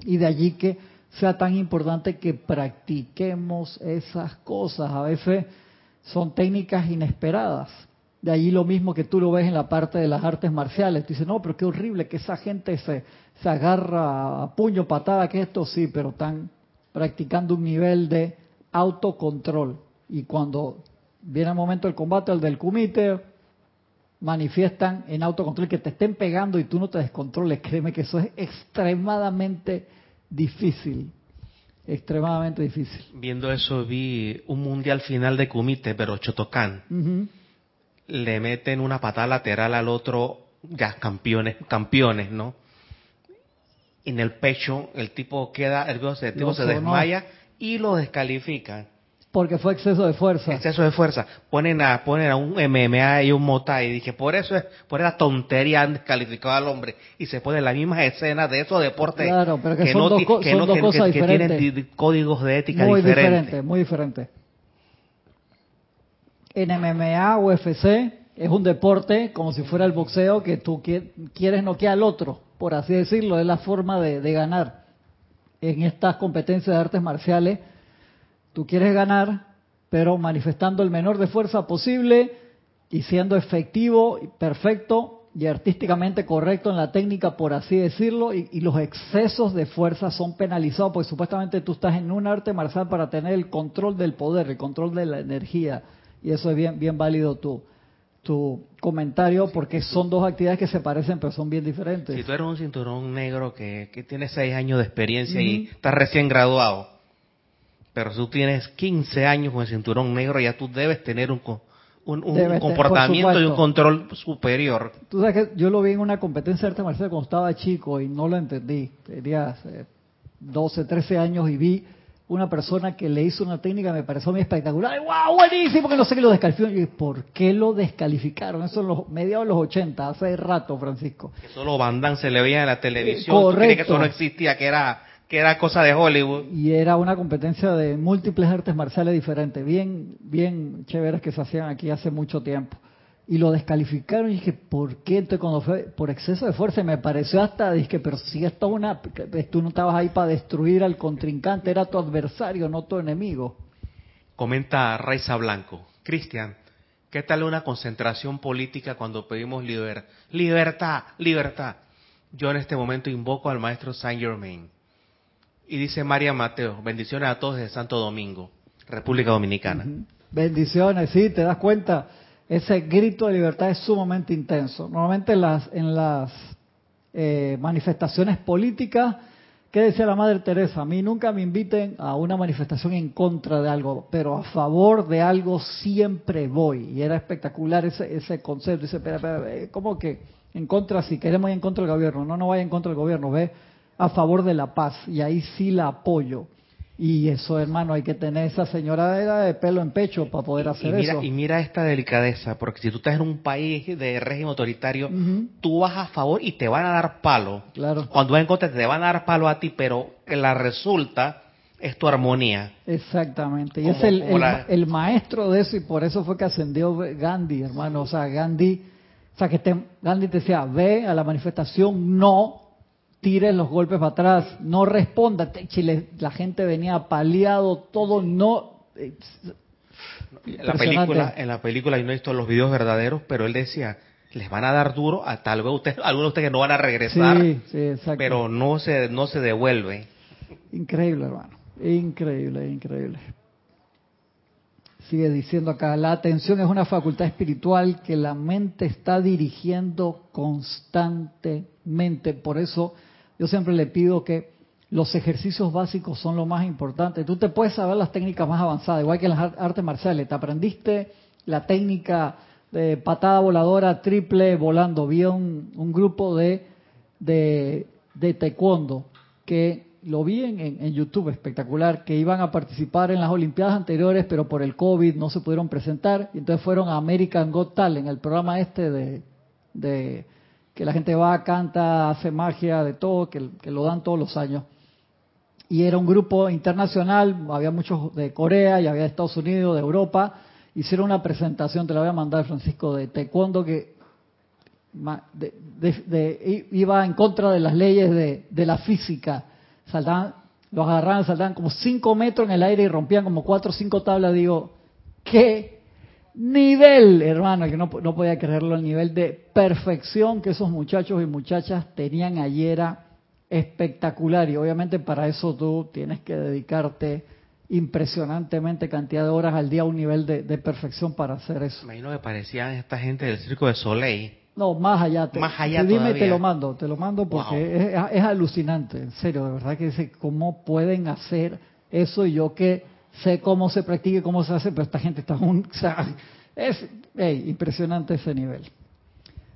Y de allí que sea tan importante que practiquemos esas cosas. A veces son técnicas inesperadas. De allí lo mismo que tú lo ves en la parte de las artes marciales. Tú dices, no, pero qué horrible que esa gente se, se agarra a puño, patada, que esto sí, pero están practicando un nivel de autocontrol. Y cuando viene el momento del combate, el del kumite, manifiestan en autocontrol que te estén pegando y tú no te descontroles. Créeme que eso es extremadamente difícil. Extremadamente difícil. Viendo eso vi un mundial final de kumite, pero Chotocán. Le meten una patada lateral al otro, ya campeones, campeones, ¿no? En el pecho, el tipo queda, el tipo se desmaya y lo descalifican. Porque fue exceso de fuerza. Exceso de fuerza. Ponen a, ponen a un MMA y un Mota y dije, por eso es, por esa tontería han descalificado al hombre. Y se pone la misma escena de esos deportes claro, pero que, son dos, cosas que, tienen códigos de ética muy diferentes. Muy diferente, En MMA, UFC, es un deporte como si fuera el boxeo que tú quieres noquear al otro, por así decirlo, es la forma de, de ganar. En estas competencias de artes marciales Tú quieres ganar, pero manifestando el menor de fuerza posible y siendo efectivo, perfecto y artísticamente correcto en la técnica, por así decirlo, y, los excesos de fuerza son penalizados porque supuestamente tú estás en un arte marcial para tener el control del poder, el control de la energía, y eso es bien, bien válido tú tu comentario porque son dos actividades que se parecen pero son bien diferentes. Si tú eres un cinturón negro que, que tiene seis años de experiencia y estás recién graduado, pero si tú tienes 15 años con el cinturón negro, ya tú debes tener un, un, comportamiento y un control superior. Tú sabes que yo lo vi en una competencia de arte marcial cuando estaba chico y no lo entendí. Tenía 12, 13 años y vi una persona que le hizo una técnica me pareció muy espectacular. ¡Wow! Buenísimo, que no sé qué lo descalificó. Y ¿por qué lo descalificaron? Eso en los mediados de los 80, hace rato, Francisco. Que solo Van se le veía en la televisión. correcto. que eso no existía, que era que era cosa de Hollywood. Y era una competencia de múltiples artes marciales diferentes, bien, bien chéveres que se hacían aquí hace mucho tiempo. Y lo descalificaron y dije, ¿por qué? Entonces cuando fue por exceso de fuerza me pareció hasta, dije, pero si esto es una, tú no estabas ahí para destruir al contrincante, era tu adversario, no tu enemigo. Comenta Raiza Blanco, Cristian, ¿qué tal una concentración política cuando pedimos libertad, libertad? Yo en este momento invoco al maestro Saint Germain y dice María Mateo, bendiciones a todos de Santo Domingo, República Dominicana. Bendiciones, sí, te das cuenta, ese grito de libertad es sumamente intenso. Normalmente en las, en las eh, manifestaciones políticas, ¿qué decía la Madre Teresa? A mí nunca me inviten a una manifestación en contra de algo, pero a favor de algo siempre voy. Y era espectacular ese, ese concepto. Dice, eh, ¿cómo que en contra? Si queremos ir en contra del gobierno, no, no vaya en contra del gobierno, ve a favor de la paz y ahí sí la apoyo. Y eso, hermano, hay que tener esa señora de pelo en pecho para poder hacer y mira, eso. Y mira esta delicadeza, porque si tú estás en un país de régimen autoritario, tú vas a favor y te van a dar palo. Claro. Cuando vas en contra te van a dar palo a ti, pero la resulta es tu armonía. Exactamente. Y es el, el, maestro de eso y por eso fue que ascendió Gandhi, hermano. O sea, Gandhi, o sea, que te, Gandhi te decía, ve a la manifestación, no tire los golpes para atrás, no responda. Chile, la gente venía paliado, todo no. En la película, en la película yo no he visto los videos verdaderos, pero él decía, les van a dar duro a tal vez usted, algunos de ustedes que no van a regresar, sí, sí, pero no se, no se devuelve. Increíble, hermano. Increíble, increíble. Sigue diciendo acá, la atención es una facultad espiritual que la mente está dirigiendo constantemente. Por eso yo siempre le pido que los ejercicios básicos son lo más importante. Tú te puedes saber las técnicas más avanzadas, igual que las artes marciales. Te aprendiste la técnica de patada voladora triple volando. Vi un, grupo de, de, taekwondo que lo vi en, en, YouTube, espectacular, que iban a participar en las Olimpiadas anteriores, pero por el COVID no se pudieron presentar, y entonces fueron a American Got Talent, el programa este de, de que la gente va, canta, hace magia, de todo, que, lo dan todos los años. Y era un grupo internacional, había muchos de Corea y había de Estados Unidos, de Europa, hicieron una presentación, te la voy a mandar Francisco, de taekwondo que iba en contra de las leyes de, la física. Saltaban, los agarraban, saltaban como 5 metros en el aire y rompían como 4 o 5 tablas. Digo, ¿qué nivel, hermano? Que no, no podía creerlo, el nivel de perfección que esos muchachos y muchachas tenían ayer era espectacular. Y obviamente para eso tú tienes que dedicarte impresionantemente cantidad de horas al día a un nivel de, perfección para hacer eso. Imagino que parecían esta gente del circo de Soleil no, más allá. Te, más allá dime, te lo mando, te lo mando porque es, alucinante, en serio, de verdad que dice cómo pueden hacer eso y yo que sé cómo se practica y cómo se hace, pero esta gente está un, es impresionante ese nivel.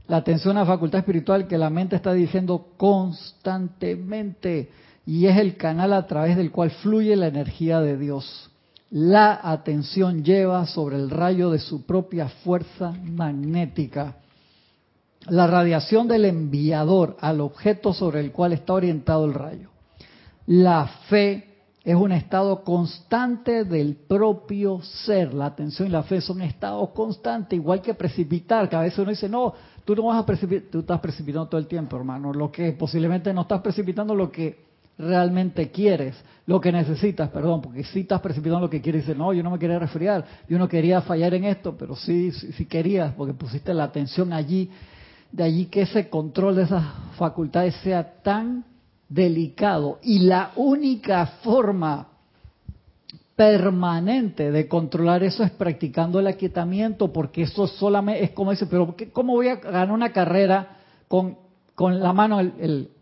La atención a la facultad espiritual que la mente está dirigiendo constantemente y es el canal a través del cual fluye la energía de Dios. La atención lleva sobre el rayo de su propia fuerza magnética la radiación del enviador al objeto sobre el cual está orientado el rayo. La fe es un estado constante del propio ser. La atención y la fe son estados constantes, igual que precipitar, que a veces uno dice, no, tú no vas a precipitar, tú estás precipitando todo el tiempo, hermano. Lo que posiblemente no estás precipitando lo que realmente quieres, lo que necesitas, perdón, porque si estás precipitando lo que quieres, dice, no, yo no me quería resfriar, yo no quería fallar en esto, pero sí, sí, sí querías, porque pusiste la atención allí de allí que ese control de esas facultades sea tan delicado. Y la única forma permanente de controlar eso es practicando el aquietamiento, porque eso solamente es como dice, pero ¿cómo voy a ganar una carrera con, con la, mano,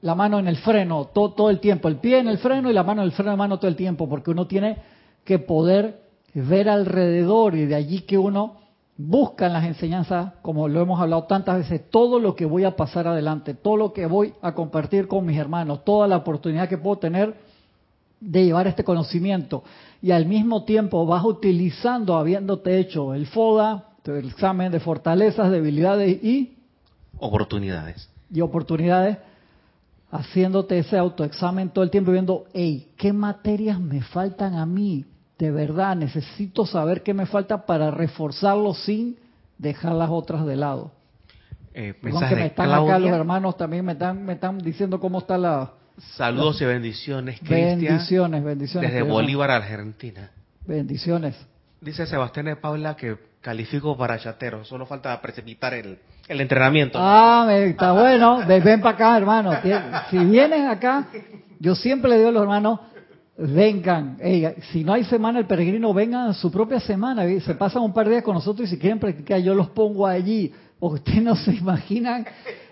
la mano en el freno todo, todo el tiempo? El pie en el freno y la mano en el freno de mano todo el tiempo, porque uno tiene que poder ver alrededor y de allí que uno buscan las enseñanzas, como lo hemos hablado tantas veces, todo lo que voy a pasar adelante, todo lo que voy a compartir con mis hermanos, toda la oportunidad que puedo tener de llevar este conocimiento. Y al mismo tiempo vas utilizando, habiéndote hecho el FODA, el examen de fortalezas, debilidades y oportunidades. Y oportunidades, haciéndote ese autoexamen todo el tiempo viendo, hey, ¿qué materias me faltan a mí? De verdad necesito saber qué me falta para reforzarlo sin dejar las otras de lado. Eh, me están acá los hermanos también me están me están diciendo cómo está la saludos y bendiciones Cristian, bendiciones bendiciones desde Bolívar Argentina. Bendiciones. Dice Sebastián de Paula que califico para chatero. Solo falta precipitar el, el entrenamiento. Ah está bueno. Ven para acá hermano. Si vienes acá yo siempre le digo a los hermanos vengan, si no hay semana el peregrino, vengan a su propia semana, se pasan un par de días con nosotros y si quieren practicar yo los pongo allí. Ustedes no se imaginan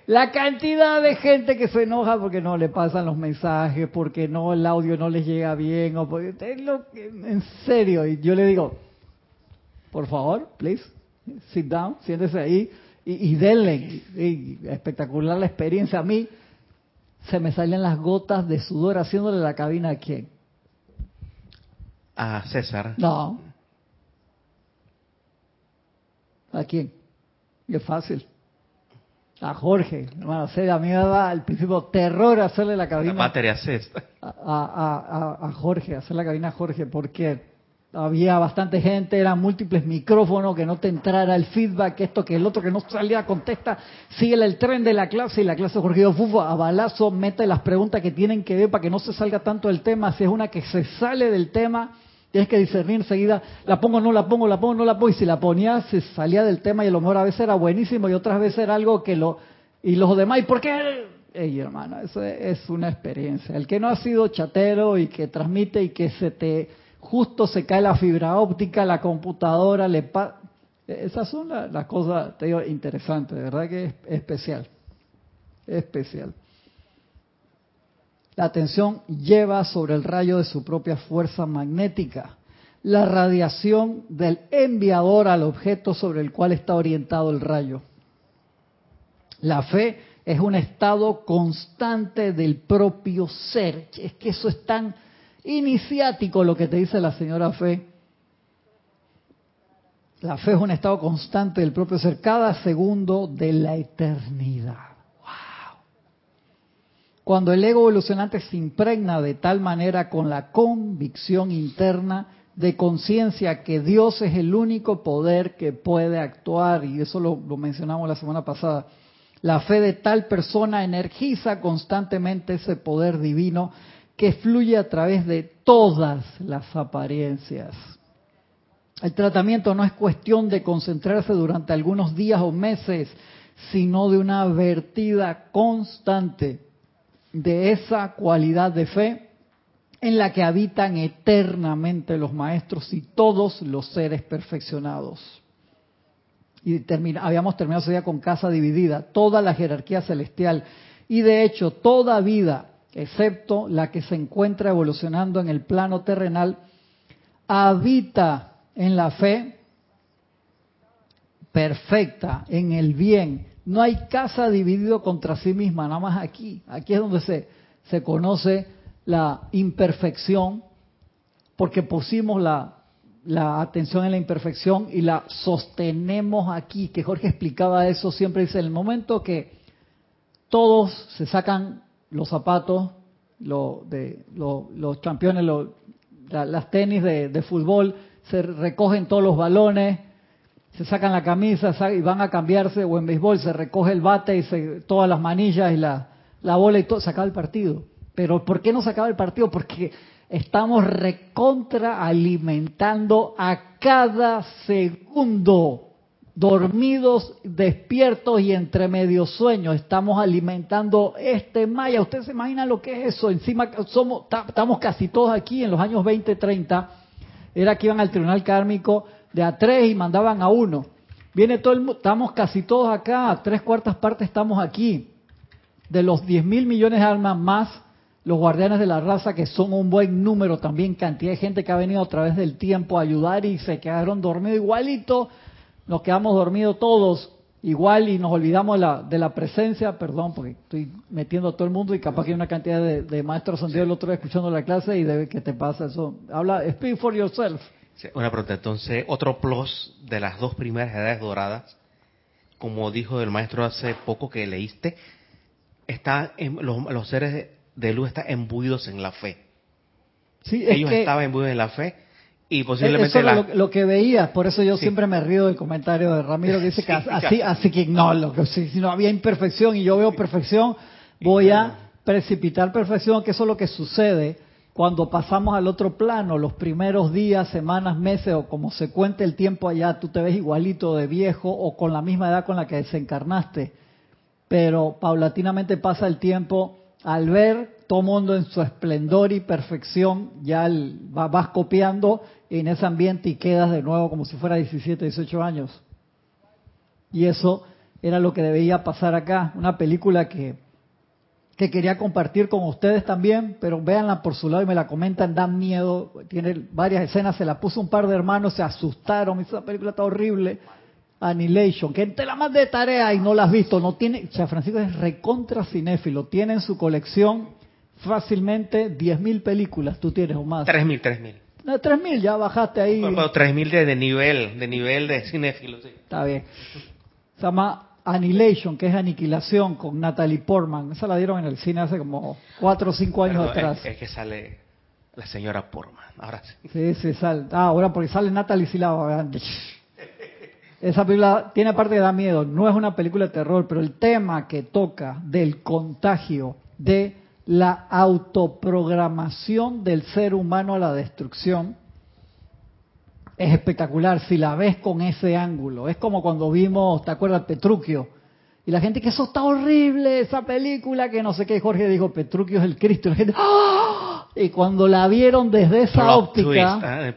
la cantidad de gente que se enoja porque no le pasan los mensajes, porque no el audio no les llega bien, o porque en serio, y yo le digo, por favor, please, sit down, siéntese ahí y, y denle, espectacular la experiencia. A mí se me salen las gotas de sudor haciéndole la cabina a quien a César. No. ¿A quién? Y es fácil. A Jorge. A mí me daba al principio terror hacerle la cabina. La batería a, a, a, Jorge, hacer la cabina a Jorge, porque había bastante gente, eran múltiples micrófonos, que no te entrara el feedback, esto que el otro que no salía contesta, sigue el tren de la clase y la clase de Jorge Fufo a balazo mete las preguntas que tienen que ver para que no se salga tanto del tema, si es una que se sale del tema, Tienes que discernir enseguida, la pongo, no la pongo, la pongo, no la pongo. Y si la ponía, se salía del tema y a lo mejor a veces era buenísimo y otras veces era algo que lo... Y los demás, ¿y por qué? Ey, hermano, eso es una experiencia. El que no ha sido chatero y que transmite y que se te... Justo se cae la fibra óptica, la computadora, le. Esas son las, cosas, te digo, interesantes, de verdad que es especial. Especial. La atención lleva sobre el rayo de su propia fuerza magnética la radiación del enviador al objeto sobre el cual está orientado el rayo. La fe es un estado constante del propio ser. Es que eso es tan iniciático lo que te dice la señora Fe. La fe es un estado constante del propio ser, cada segundo de la eternidad. Cuando el ego evolucionante se impregna de tal manera con la convicción interna de conciencia que Dios es el único poder que puede actuar, y eso lo, lo mencionamos la semana pasada, la fe de tal persona energiza constantemente ese poder divino que fluye a través de todas las apariencias. El tratamiento no es cuestión de concentrarse durante algunos días o meses, sino de una vertida constante de esa cualidad de fe en la que habitan eternamente los maestros y todos los seres perfeccionados. Y habíamos terminado ese día con casa dividida, toda la jerarquía celestial. Y de hecho, toda vida, excepto la que se encuentra evolucionando en el plano terrenal, habita en la fe perfecta, en el bien. No hay casa dividido contra sí misma, nada más aquí. Aquí es donde se, se conoce la imperfección, porque pusimos la, la atención en la imperfección y la sostenemos aquí, que Jorge explicaba eso, siempre dice, en el momento que todos se sacan los zapatos, de, los campeones, las tenis de, fútbol, se recogen todos los balones, se sacan la camisa y van a cambiarse, o en béisbol se recoge el bate y se, todas las manillas y la, la bola y todo, se acaba el partido. Pero ¿por qué no se acaba el partido? Porque estamos recontra alimentando a cada segundo dormidos, despiertos y entre medio sueños. Estamos alimentando este maya. ¿Usted se imagina lo que es eso? Encima somos, estamos casi todos aquí en los años 20, 30. Era que iban al tribunal kármico de a tres y mandaban a uno. Viene todo el estamos casi todos acá, tres cuartas partes estamos aquí. De los 10 mil millones de almas más, los guardianes de la raza, que son un buen número también, cantidad de gente que ha venido a través del tiempo a ayudar y se quedaron dormidos igualito nos quedamos dormidos todos igual y nos olvidamos de la, de la presencia, perdón, porque estoy metiendo a todo el mundo y capaz que hay una cantidad de, maestros sentidos el otro día escuchando la clase y debe que te pasa eso. Habla, speak for yourself. Una pregunta, entonces, otro plus de las dos primeras edades doradas, como dijo el maestro hace poco que leíste, está en, los, seres de luz están embuidos en la fe. Sí, Ellos estaban embuidos en la fe y posiblemente eso lo, que veía, por eso yo siempre me río del comentario de Ramiro que dice que así, así que no, lo que, si, no había imperfección y yo veo perfección, voy a precipitar perfección, que eso es lo que sucede cuando pasamos al otro plano, los primeros días, semanas, meses o como se cuente el tiempo allá, tú te ves igualito de viejo o con la misma edad con la que desencarnaste, pero paulatinamente pasa el tiempo al ver todo mundo en su esplendor y perfección, ya vas copiando en ese ambiente y quedas de nuevo como si fuera 17, 18 años. Y eso era lo que debía pasar acá, una película que, que quería compartir con ustedes también, pero véanla por su lado y me la comentan, dan miedo, tiene varias escenas, se la puso un par de hermanos, se asustaron, esa película está horrible. Annihilation, que te la más de tarea y no la has visto, no tiene, Cha Francisco es recontra cinéfilo, tiene en su colección fácilmente 10.000 películas, tú tienes o más. 3.000, 3.000. No, 3000 ya bajaste ahí. Bueno, 3000 de, de, nivel, de nivel de cinéfilo, sí. Está bien. Se llama Annihilation, que es aniquilación con Natalie Portman. Esa la dieron en el cine hace como 4 o 5 años atrás. Es, que sale la señora Portman, ahora sí. Sí, sí, sale. Ah, ahora porque sale Natalie Silava. Esa película tiene parte que da miedo. No es una película de terror, pero el tema que toca del contagio de la autoprogramación del ser humano a la destrucción es espectacular si la ves con ese ángulo. Es como cuando vimos, ¿te acuerdas, Petruchio? Y la gente que eso está horrible, esa película, que no sé qué, Jorge dijo, Petruchio es el Cristo. Y, la gente, ¡Ah! y cuando la vieron desde esa óptica, ¿eh?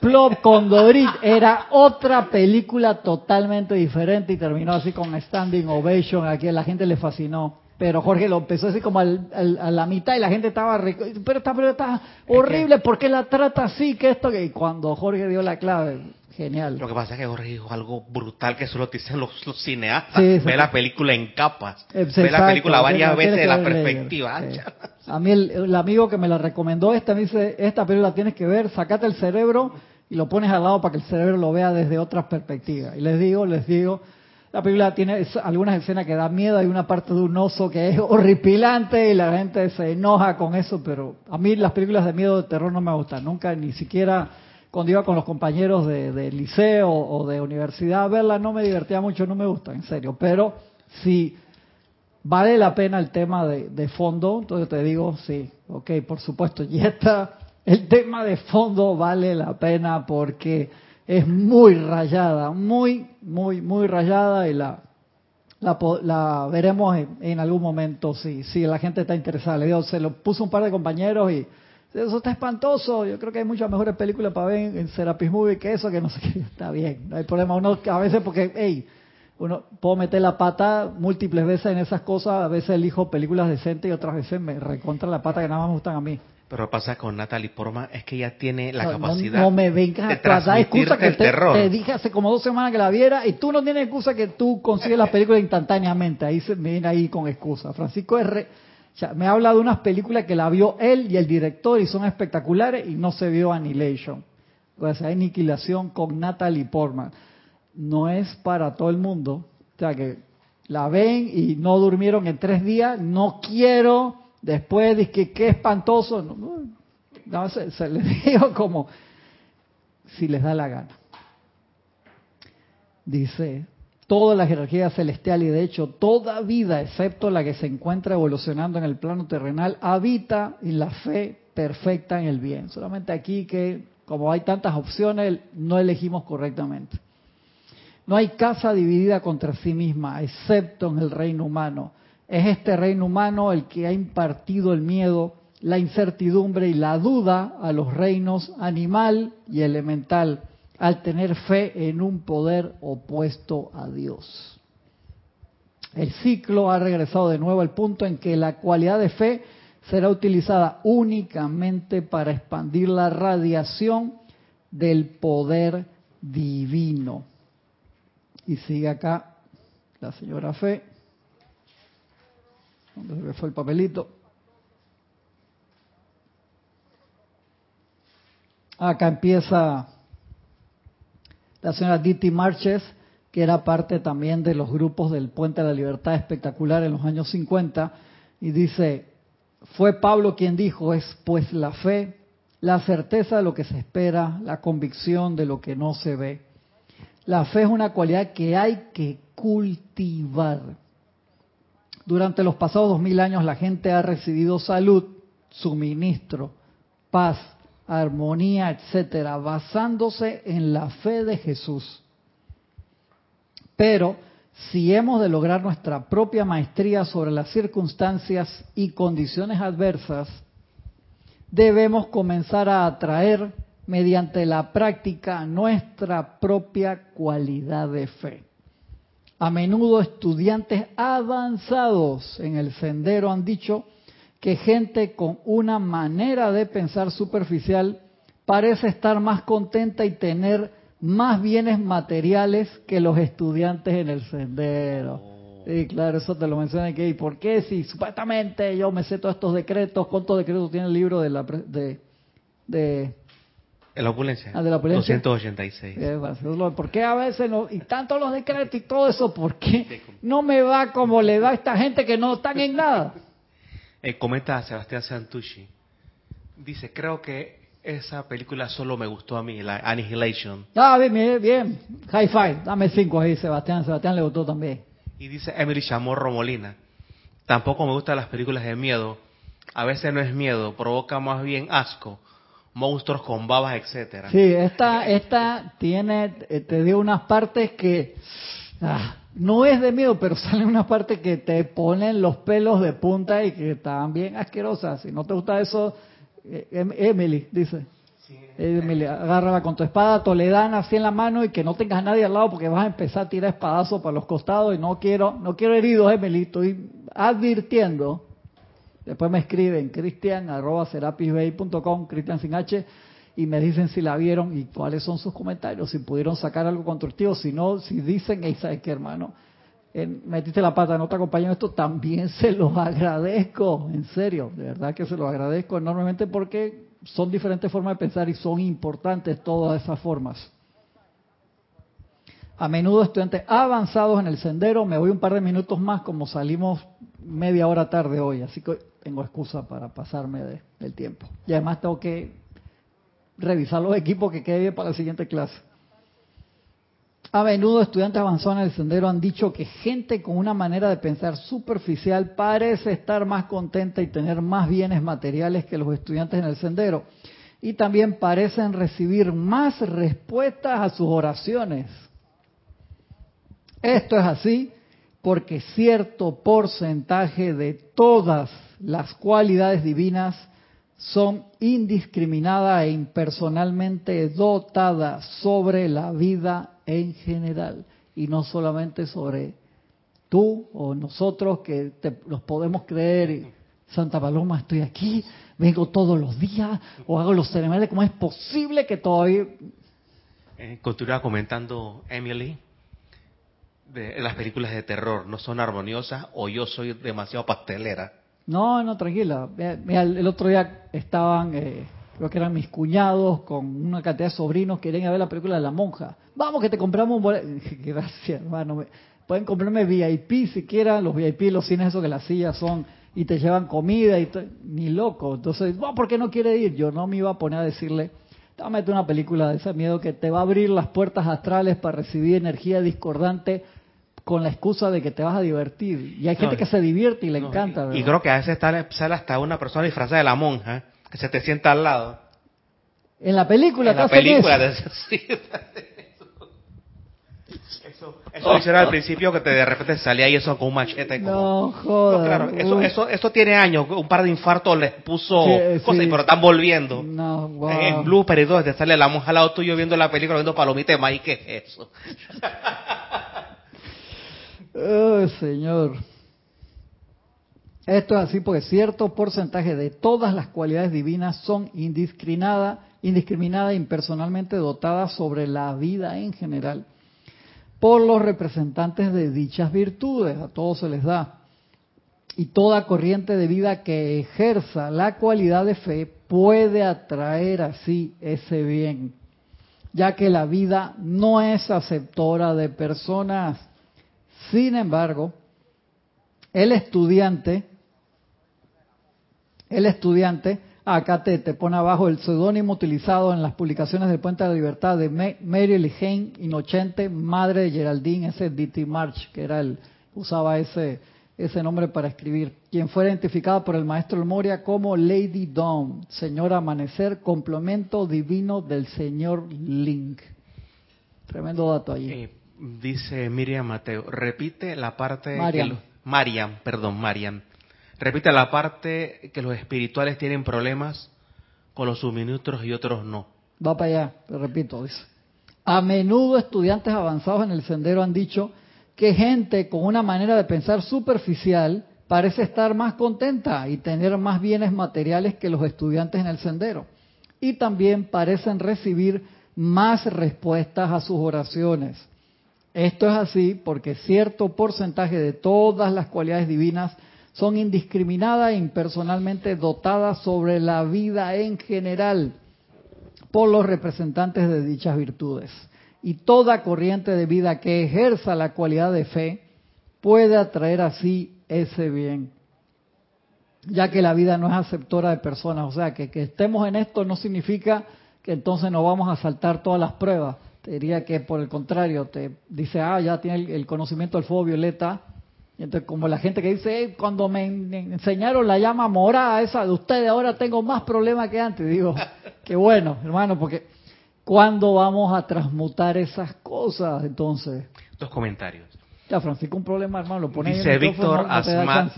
plop, con Dorit, era otra película totalmente diferente y terminó así con standing ovation, aquí a la gente le fascinó. Pero Jorge lo empezó así como al, a la mitad y la gente estaba, pero está, pero está horrible, ¿por qué la trata así? Que esto, que cuando Jorge dio la clave, genial. Lo que pasa es que Jorge dijo algo brutal que solo dicen los, cineastas. Ve la película en capas. Ve la película varias veces de la perspectiva. A mí el, amigo que me la recomendó esta me dice, esta película tienes que ver, sacate el cerebro y lo pones al lado para que el cerebro lo vea desde otras perspectivas. Y les digo, les digo, la película tiene algunas escenas que dan miedo, hay una parte de un oso que es horripilante y la gente se enoja con eso, pero a mí las películas de miedo de terror no me gustan, nunca, ni siquiera cuando iba con los compañeros de, liceo o de universidad a verla no me divertía mucho, no me gusta, en serio, pero si vale la pena el tema de, de fondo, entonces te digo, sí, ok, por supuesto, y esta, el tema de fondo vale la pena porque es muy rayada, muy, muy, muy rayada y la, la, veremos en, algún momento si, si la gente está interesada. Le digo, se lo puso un par de compañeros y eso está espantoso. Yo creo que hay muchas mejores películas para ver en Serapis Movie que eso, que no sé qué. Está bien, no hay problema. Uno a veces porque, hey, uno puedo meter la pata múltiples veces en esas cosas. A veces elijo películas decentes y otras veces me recontra la pata que nada más me gustan a mí. Pero que pasa con Natalie Portman es que ella tiene la capacidad no, me vengas de transmitir que el te. Te dije hace como dos semanas que la viera y tú no tienes excusa que tú consigues las películas instantáneamente. Ahí se me viene ahí con excusa. Francisco R. me habla de unas películas que la vio él y el director y son espectaculares y no se vio Annihilation. O sea, Aniquilación con Natalie Portman. No es para todo el mundo. O sea, que la ven y no durmieron en tres días. No quiero Después que qué espantoso. No, se, les digo como si les da la gana. Dice, toda la jerarquía celestial y de hecho toda vida, excepto la que se encuentra evolucionando en el plano terrenal, habita en la fe perfecta en el bien. Solamente aquí que, como hay tantas opciones, no elegimos correctamente. No hay casa dividida contra sí misma, excepto en el reino humano. Es este reino humano el que ha impartido el miedo, la incertidumbre y la duda a los reinos animal y elemental, al tener fe en un poder opuesto a Dios. El ciclo ha regresado de nuevo al punto en que la cualidad de fe será utilizada únicamente para expandir la radiación del poder divino. Y sigue acá la señora Fe fue el papelito? Acá empieza la señora Diti Marches, que era parte también de los grupos del Puente de la Libertad espectacular en los años 50, y dice, fue Pablo quien dijo, es pues la fe, la certeza de lo que se espera, la convicción de lo que no se ve. La fe es una cualidad que hay que cultivar. Durante los pasados dos mil años la gente ha recibido salud, suministro, paz, armonía, etcétera, basándose en la fe de Jesús. Pero si hemos de lograr nuestra propia maestría sobre las circunstancias y condiciones adversas, debemos comenzar a atraer mediante la práctica nuestra propia cualidad de fe. A menudo estudiantes avanzados en el sendero han dicho que gente con una manera de pensar superficial parece estar más contenta y tener más bienes materiales que los estudiantes en el sendero. Y claro, eso te lo menciona aquí. ¿Y por qué? Si supuestamente yo me sé todos estos decretos, ¿cuántos decretos tiene el libro de, la, de, de la opulencia. Ah, de la opulencia. 286. Eh, ¿Por qué a veces no, y tanto los decretos y todo eso, por qué no me va como le da a esta gente que no están en nada? Eh, comenta Sebastián Santucci. Dice, creo que esa película solo me gustó a mí, la Annihilation. Ah, bien, bien. High five. Dame cinco ahí, Sebastián. Sebastián le gustó también. Y dice Emily Chamorro Molina. Tampoco me gustan las películas de miedo. A veces no es miedo, provoca más bien asco monstruos con babas, etcétera. Sí, esta, esta tiene, eh, te dio unas partes que ah, no es de miedo, pero salen unas partes que te ponen los pelos de punta y que están bien asquerosas. Si no te gusta eso, eh, em, Emily dice. Emily, agárrala con tu espada toledana así en la mano y que no tengas a nadie al lado porque vas a empezar a tirar espadazos para los costados y no quiero, no quiero heridos, Emily, estoy advirtiendo Después me escriben cristian arroba cristian sin H. y me dicen si la vieron y cuáles son sus comentarios, si pudieron sacar algo constructivo, si no, si dicen, hey, ¿sabes qué, hermano? metiste la pata, no te acompaño esto, también se los agradezco, en serio, de verdad que se los agradezco enormemente porque son diferentes formas de pensar y son importantes todas esas formas. A menudo estudiantes avanzados en el sendero, me voy un par de minutos más como salimos media hora tarde hoy, así que tengo excusa para pasarme del tiempo. Y además tengo que revisar los equipos que quede bien para la siguiente clase. A menudo estudiantes avanzados en el sendero han dicho que gente con una manera de pensar superficial parece estar más contenta y tener más bienes materiales que los estudiantes en el sendero. Y también parecen recibir más respuestas a sus oraciones. Esto es así porque cierto porcentaje de todas las cualidades divinas son indiscriminadas e impersonalmente dotadas sobre la vida en general y no solamente sobre tú o nosotros que te, los podemos creer. Santa Paloma, estoy aquí, vengo todos los días o hago los ceremoniales. ¿Cómo es posible que todavía... Eh, continúa comentando Emily de las películas de terror no son armoniosas o yo soy demasiado pastelera. No, no, tranquila. Mira, el otro día estaban, eh, creo que eran mis cuñados con una cantidad de sobrinos que querían ver la película de la monja. Vamos que te compramos un boleto. Gracias, hermano. Pueden comprarme VIP si quieran, los VIP, los cines esos que las sillas son y te llevan comida y ni loco. Entonces, ¿por qué no quiere ir? Yo no me iba a poner a decirle, meter una película de ese miedo que te va a abrir las puertas astrales para recibir energía discordante con la excusa de que te vas a divertir. Y hay gente que se divierte y le encanta. Y, creo que a veces está, sale hasta una persona disfrazada de la monja que se te sienta al lado. En la película, en la película, eso, Eso, eso hicieron al principio que te de repente salía y eso con un machete. no, joder. eso, eso, eso, tiene años. Un par de infartos les puso cosas, pero están volviendo. No, wow. En todo, te sale la monja al lado tuyo viendo la película, viendo palomita de maíz. ¿Qué es eso? Oh, Señor. Esto es así porque cierto porcentaje de todas las cualidades divinas son indiscriminadas, indiscriminada e impersonalmente dotadas sobre la vida en general por los representantes de dichas virtudes. A todos se les da. Y toda corriente de vida que ejerza la cualidad de fe puede atraer así ese bien, ya que la vida no es aceptora de personas sin embargo, el estudiante, el estudiante, acá te, pone abajo el seudónimo utilizado en las publicaciones del Puente de la Libertad de Mary Lejane Inocente, madre de Geraldine, ese D.T. March, que era el, usaba ese, ese nombre para escribir, quien fue identificada por el maestro Moria como Lady Dawn, Señor Amanecer, complemento divino del Señor Link. Tremendo dato allí. Dice Miriam Mateo, repite la parte... Mariam. Mariam, perdón, Mariam. Repite la parte que los espirituales tienen problemas con los suministros y otros no. Va para allá, repito, dice. A menudo estudiantes avanzados en el sendero han dicho que gente con una manera de pensar superficial parece estar más contenta y tener más bienes materiales que los estudiantes en el sendero. Y también parecen recibir más respuestas a sus oraciones. Esto es así porque cierto porcentaje de todas las cualidades divinas son indiscriminadas e impersonalmente dotadas sobre la vida en general por los representantes de dichas virtudes. Y toda corriente de vida que ejerza la cualidad de fe puede atraer así ese bien, ya que la vida no es aceptora de personas. O sea, que, que estemos en esto no significa que entonces no vamos a saltar todas las pruebas diría que por el contrario, te dice, ah, ya tiene el, conocimiento del fuego violeta. Y entonces, como la gente que dice, cuando me enseñaron la llama morada esa de ustedes, ahora tengo más problemas que antes. digo, qué bueno, hermano, porque ¿cuándo vamos a transmutar esas cosas entonces? Dos comentarios. Ya, Francisco, un problema, hermano, lo pone Dice Víctor Asmat,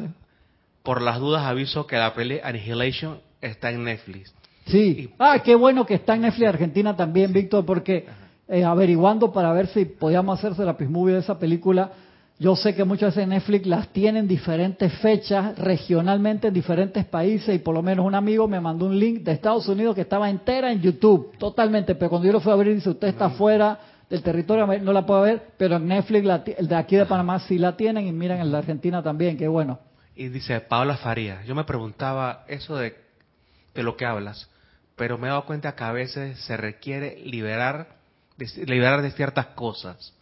por las dudas aviso que la peli Annihilation está en Netflix. Sí. Ah, qué bueno que está en Netflix Argentina también, Víctor, porque eh, averiguando para ver si podíamos hacerse la pismovie de esa película, Yo sé que muchas veces Netflix las tienen diferentes fechas, regionalmente en diferentes países, y por lo menos un amigo me mandó un link de Estados Unidos que estaba entera en YouTube, totalmente, pero cuando yo lo fui a abrir dice, usted está fuera del territorio, no la puedo ver, pero en Netflix, el de aquí de Panamá sí la tienen, y miren en la Argentina también, qué bueno. Y dice Paula Faría, yo me preguntaba eso de, de lo que hablas, pero me he dado cuenta que a veces se requiere liberar, liberar de ciertas cosas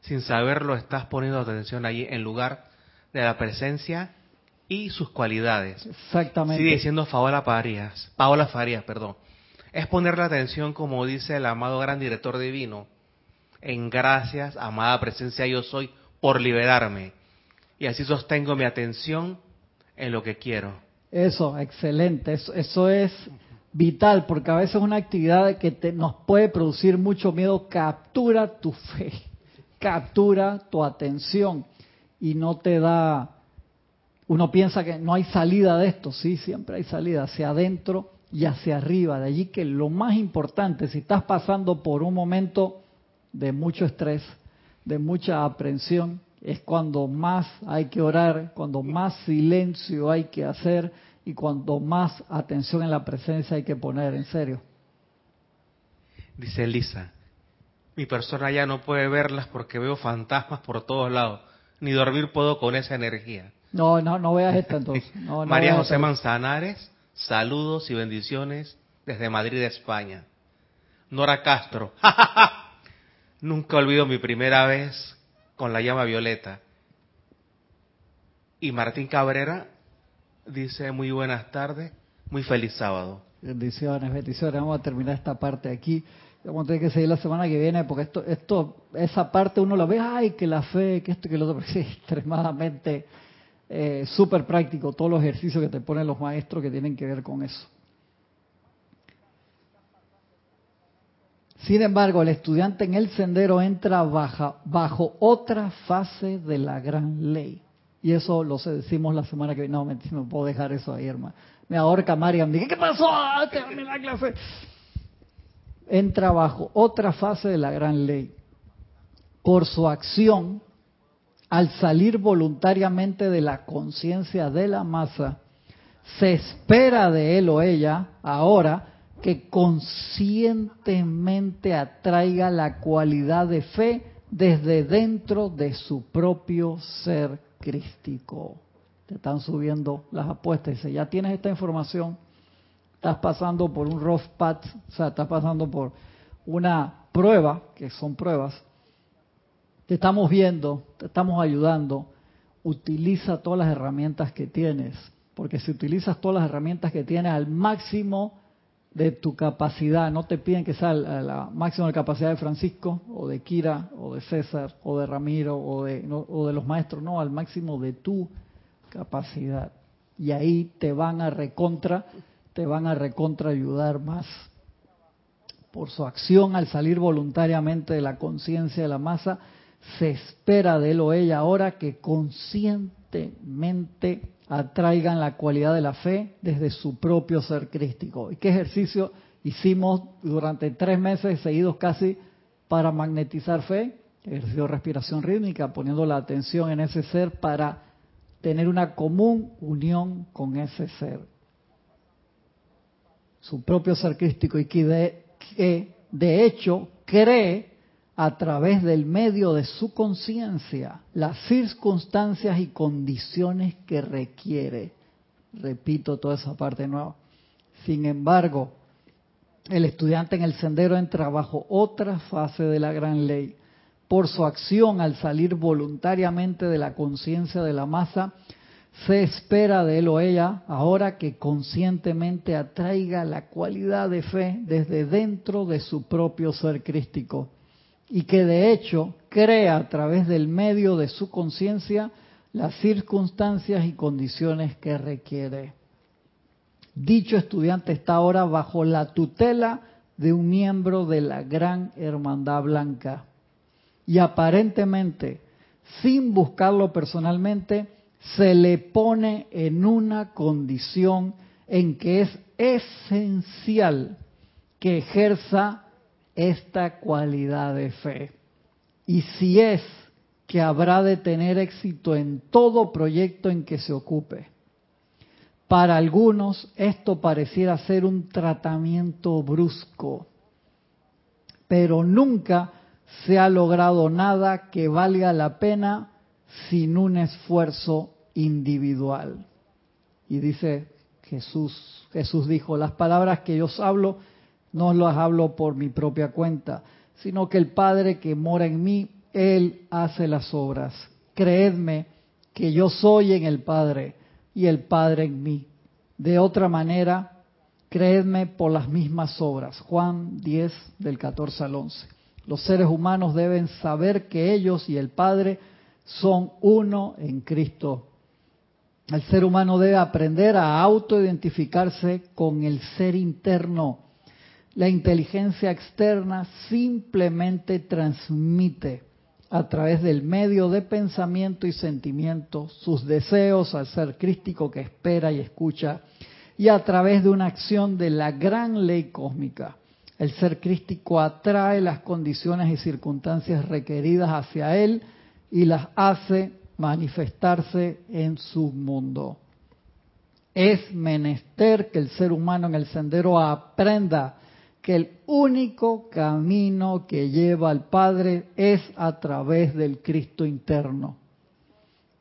sin saberlo estás poniendo atención allí en lugar de la presencia y sus cualidades. Exactamente. Sigue diciendo Paola Farías, Paola Farías, perdón. Es poner la atención, como dice el amado gran director divino, en gracias, amada presencia yo soy, por liberarme. Y así sostengo mi atención en lo que quiero. Eso, excelente. Eso, eso es vital, porque a veces una actividad que te, nos puede producir mucho miedo. Captura tu fe captura tu atención. Y no te da, uno piensa que no hay salida de esto, sí, siempre hay salida hacia adentro y hacia arriba. De allí que lo más importante, si estás pasando por un momento de mucho estrés, de mucha aprensión, es cuando más hay que orar, cuando más silencio hay que hacer y cuando más atención en la presencia hay que poner, en serio. Dice Elisa, mi persona ya no puede verlas porque veo fantasmas por todos lados. Ni dormir puedo con esa energía. No, no, no veas esto entonces. María José Manzanares, saludos y bendiciones desde Madrid, España. Nora Castro, nunca olvido mi primera vez con la llama violeta. Y Martín Cabrera dice muy buenas tardes, muy feliz sábado. Bendiciones, bendiciones. Vamos a terminar esta parte aquí. Vamos a tener que seguir la semana que viene porque esto, esto, esa parte uno la ve, ay, que la fe, que esto, que lo otro, pero es extremadamente eh, súper práctico todos los ejercicios que te ponen los maestros que tienen que ver con eso. Sin embargo, el estudiante en el sendero entra bajo otra fase de la gran ley. Y eso lo decimos la semana que viene. No, me, no puedo dejar eso ahí, hermano. Me ahorca Mariam. Dije, ¿qué pasó? Ah, la clase entra bajo otra fase de la gran ley. Por su acción, al salir voluntariamente de la conciencia de la masa, se espera de él o ella ahora que conscientemente atraiga la cualidad de fe desde dentro de su propio ser crístico. Te están subiendo las apuestas. Dice, ya tienes esta información, estás pasando por un rough patch, o sea, estás pasando por una prueba, que son pruebas, te estamos viendo, te estamos ayudando, utiliza todas las herramientas que tienes, porque si utilizas todas las herramientas que tienes al máximo de tu capacidad, no te piden que sea la, máxima de capacidad de Francisco, o de Kira, o de César, o de Ramiro, o de, o de los maestros, no, al máximo de tu capacidad. Y ahí te van a recontra te van a recontra ayudar más. Por su acción al salir voluntariamente de la conciencia de la masa, se espera de él o ella ahora que conscientemente atraigan la cualidad de la fe desde su propio ser crístico. ¿Y qué ejercicio hicimos durante tres meses seguidos casi para magnetizar fe? Ejercicio de respiración rítmica, poniendo la atención en ese ser para tener una común unión con ese ser su propio ser crístico y que de, de hecho cree a través del medio de su conciencia las circunstancias y condiciones que requiere. Repito toda esa parte nueva. Sin embargo, el estudiante en el sendero entra bajo otra fase de la gran ley. Por su acción al salir voluntariamente de la conciencia de la masa, se espera de él o ella ahora que conscientemente atraiga la cualidad de fe desde dentro de su propio ser crístico y que de hecho crea a través del medio de su conciencia las circunstancias y condiciones que requiere. Dicho estudiante está ahora bajo la tutela de un miembro de la gran hermandad blanca y aparentemente, sin buscarlo personalmente, se le pone en una condición en que es esencial que ejerza esta cualidad de fe. Y si es que habrá de tener éxito en todo proyecto en que se ocupe. Para algunos esto pareciera ser un tratamiento brusco, pero nunca se ha logrado nada que valga la pena sin un esfuerzo individual. Y dice Jesús, Jesús dijo, las palabras que yo os hablo no las hablo por mi propia cuenta, sino que el Padre que mora en mí, Él hace las obras. Creedme que yo soy en el Padre y el Padre en mí. De otra manera, creedme por las mismas obras. Juan 10 del 14 al 11. Los seres humanos deben saber que ellos y el Padre son uno en Cristo. El ser humano debe aprender a autoidentificarse con el ser interno. La inteligencia externa simplemente transmite a través del medio de pensamiento y sentimiento sus deseos al ser crístico que espera y escucha y a través de una acción de la gran ley cósmica. El ser crístico atrae las condiciones y circunstancias requeridas hacia él y las hace manifestarse en su mundo. Es menester que el ser humano en el sendero aprenda que el único camino que lleva al Padre es a través del Cristo interno.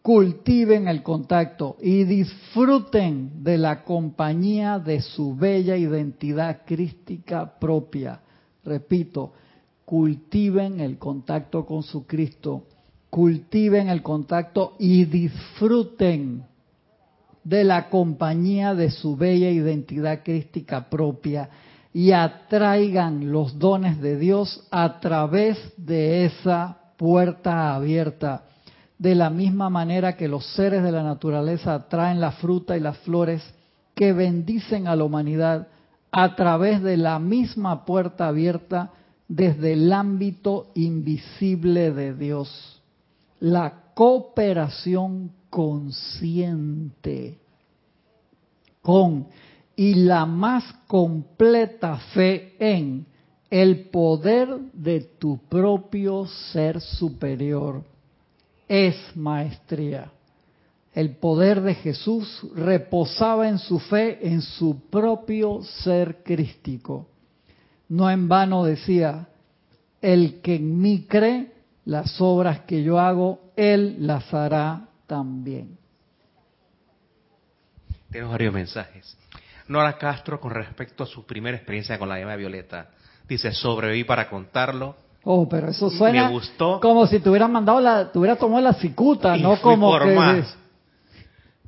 Cultiven el contacto y disfruten de la compañía de su bella identidad crística propia. Repito, cultiven el contacto con su Cristo, cultiven el contacto y disfruten de la compañía de su bella identidad crística propia y atraigan los dones de Dios a través de esa puerta abierta. De la misma manera que los seres de la naturaleza atraen la fruta y las flores que bendicen a la humanidad a través de la misma puerta abierta desde el ámbito invisible de Dios. La cooperación consciente con y la más completa fe en el poder de tu propio ser superior. Es maestría. El poder de Jesús reposaba en su fe en su propio ser crístico. No en vano decía, el que en mí cree, las obras que yo hago, él las hará también. Tenemos varios mensajes. Nora Castro con respecto a su primera experiencia con la llama violeta. Dice, sobreviví para contarlo. Oh, pero eso suena Me gustó. como si te hubieran mandado la, te hubiera tomado la cicuta, no como que... Más.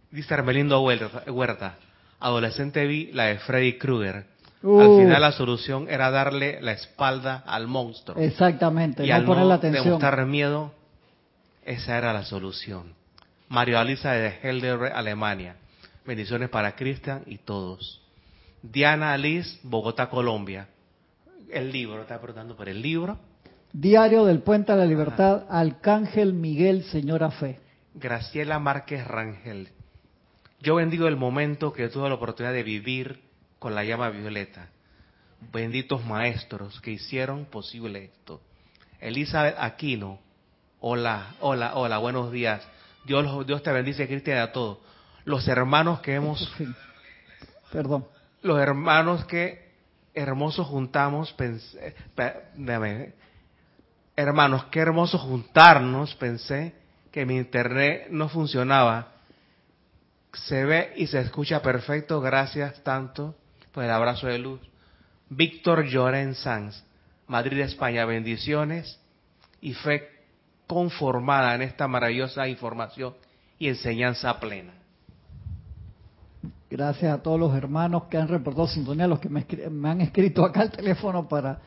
Dice Hermelindo Huerta, adolescente vi la de Freddy Krueger. al final la solución era darle la espalda al monstruo. Exactamente, y no al poner la atención. demostrar miedo, esa era la solución. Mario Alisa de Helder, Alemania. Bendiciones para Cristian y todos. Diana Alice, Bogotá, Colombia. El libro, está preguntando por el libro. Diario del Puente a la Libertad, Arcángel Miguel, Señora Fe. Graciela Márquez Rangel. Yo bendigo el momento que tuve la oportunidad de vivir con la llama violeta. Benditos maestros que hicieron posible esto. Elizabeth Aquino. Hola, hola, hola, buenos días. Dios, Dios te bendice, Cristian, a todos los hermanos que hemos... Perdón. Los hermanos que hermosos juntamos, hermanos, qué hermoso juntarnos, pensé que mi internet no funcionaba. Se ve y se escucha perfecto, gracias tanto por el abrazo de luz. Víctor Lloren Sanz, Madrid, España, bendiciones y fe conformada en esta maravillosa información y enseñanza plena. Gracias a todos los hermanos que han reportado sintonía, los que me, han escrito acá al teléfono para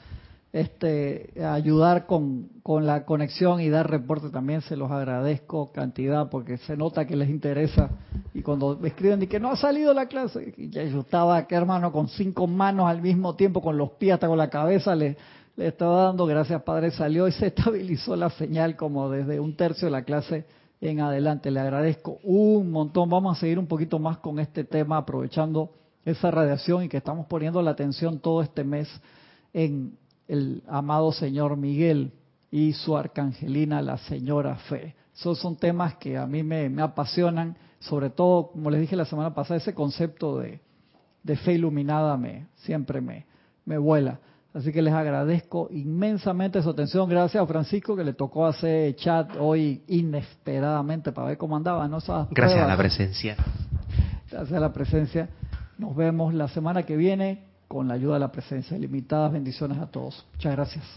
este, ayudar con, la conexión y dar reporte también. Se los agradezco cantidad porque se nota que les interesa. Y cuando me escriben de que no ha salido la clase, y yo estaba acá, hermano, con cinco manos al mismo tiempo, con los pies hasta con la cabeza, le, le estaba dando, gracias Padre, salió y se estabilizó la señal como desde un tercio de la clase en adelante. Le agradezco un montón. Vamos a seguir un poquito más con este tema, aprovechando esa radiación y que estamos poniendo la atención todo este mes en el amado Señor Miguel y su arcangelina, la señora Fe. Esos son temas que a mí me, apasionan, sobre todo, como les dije la semana pasada, ese concepto de, de fe iluminada me siempre me, me vuela. Así que les agradezco inmensamente su atención. Gracias a Francisco que le tocó hacer chat hoy inesperadamente para ver cómo andaba. ¿no? Gracias a la presencia. Gracias a la presencia. Nos vemos la semana que viene con la ayuda de la presencia. Limitadas bendiciones a todos. Muchas gracias.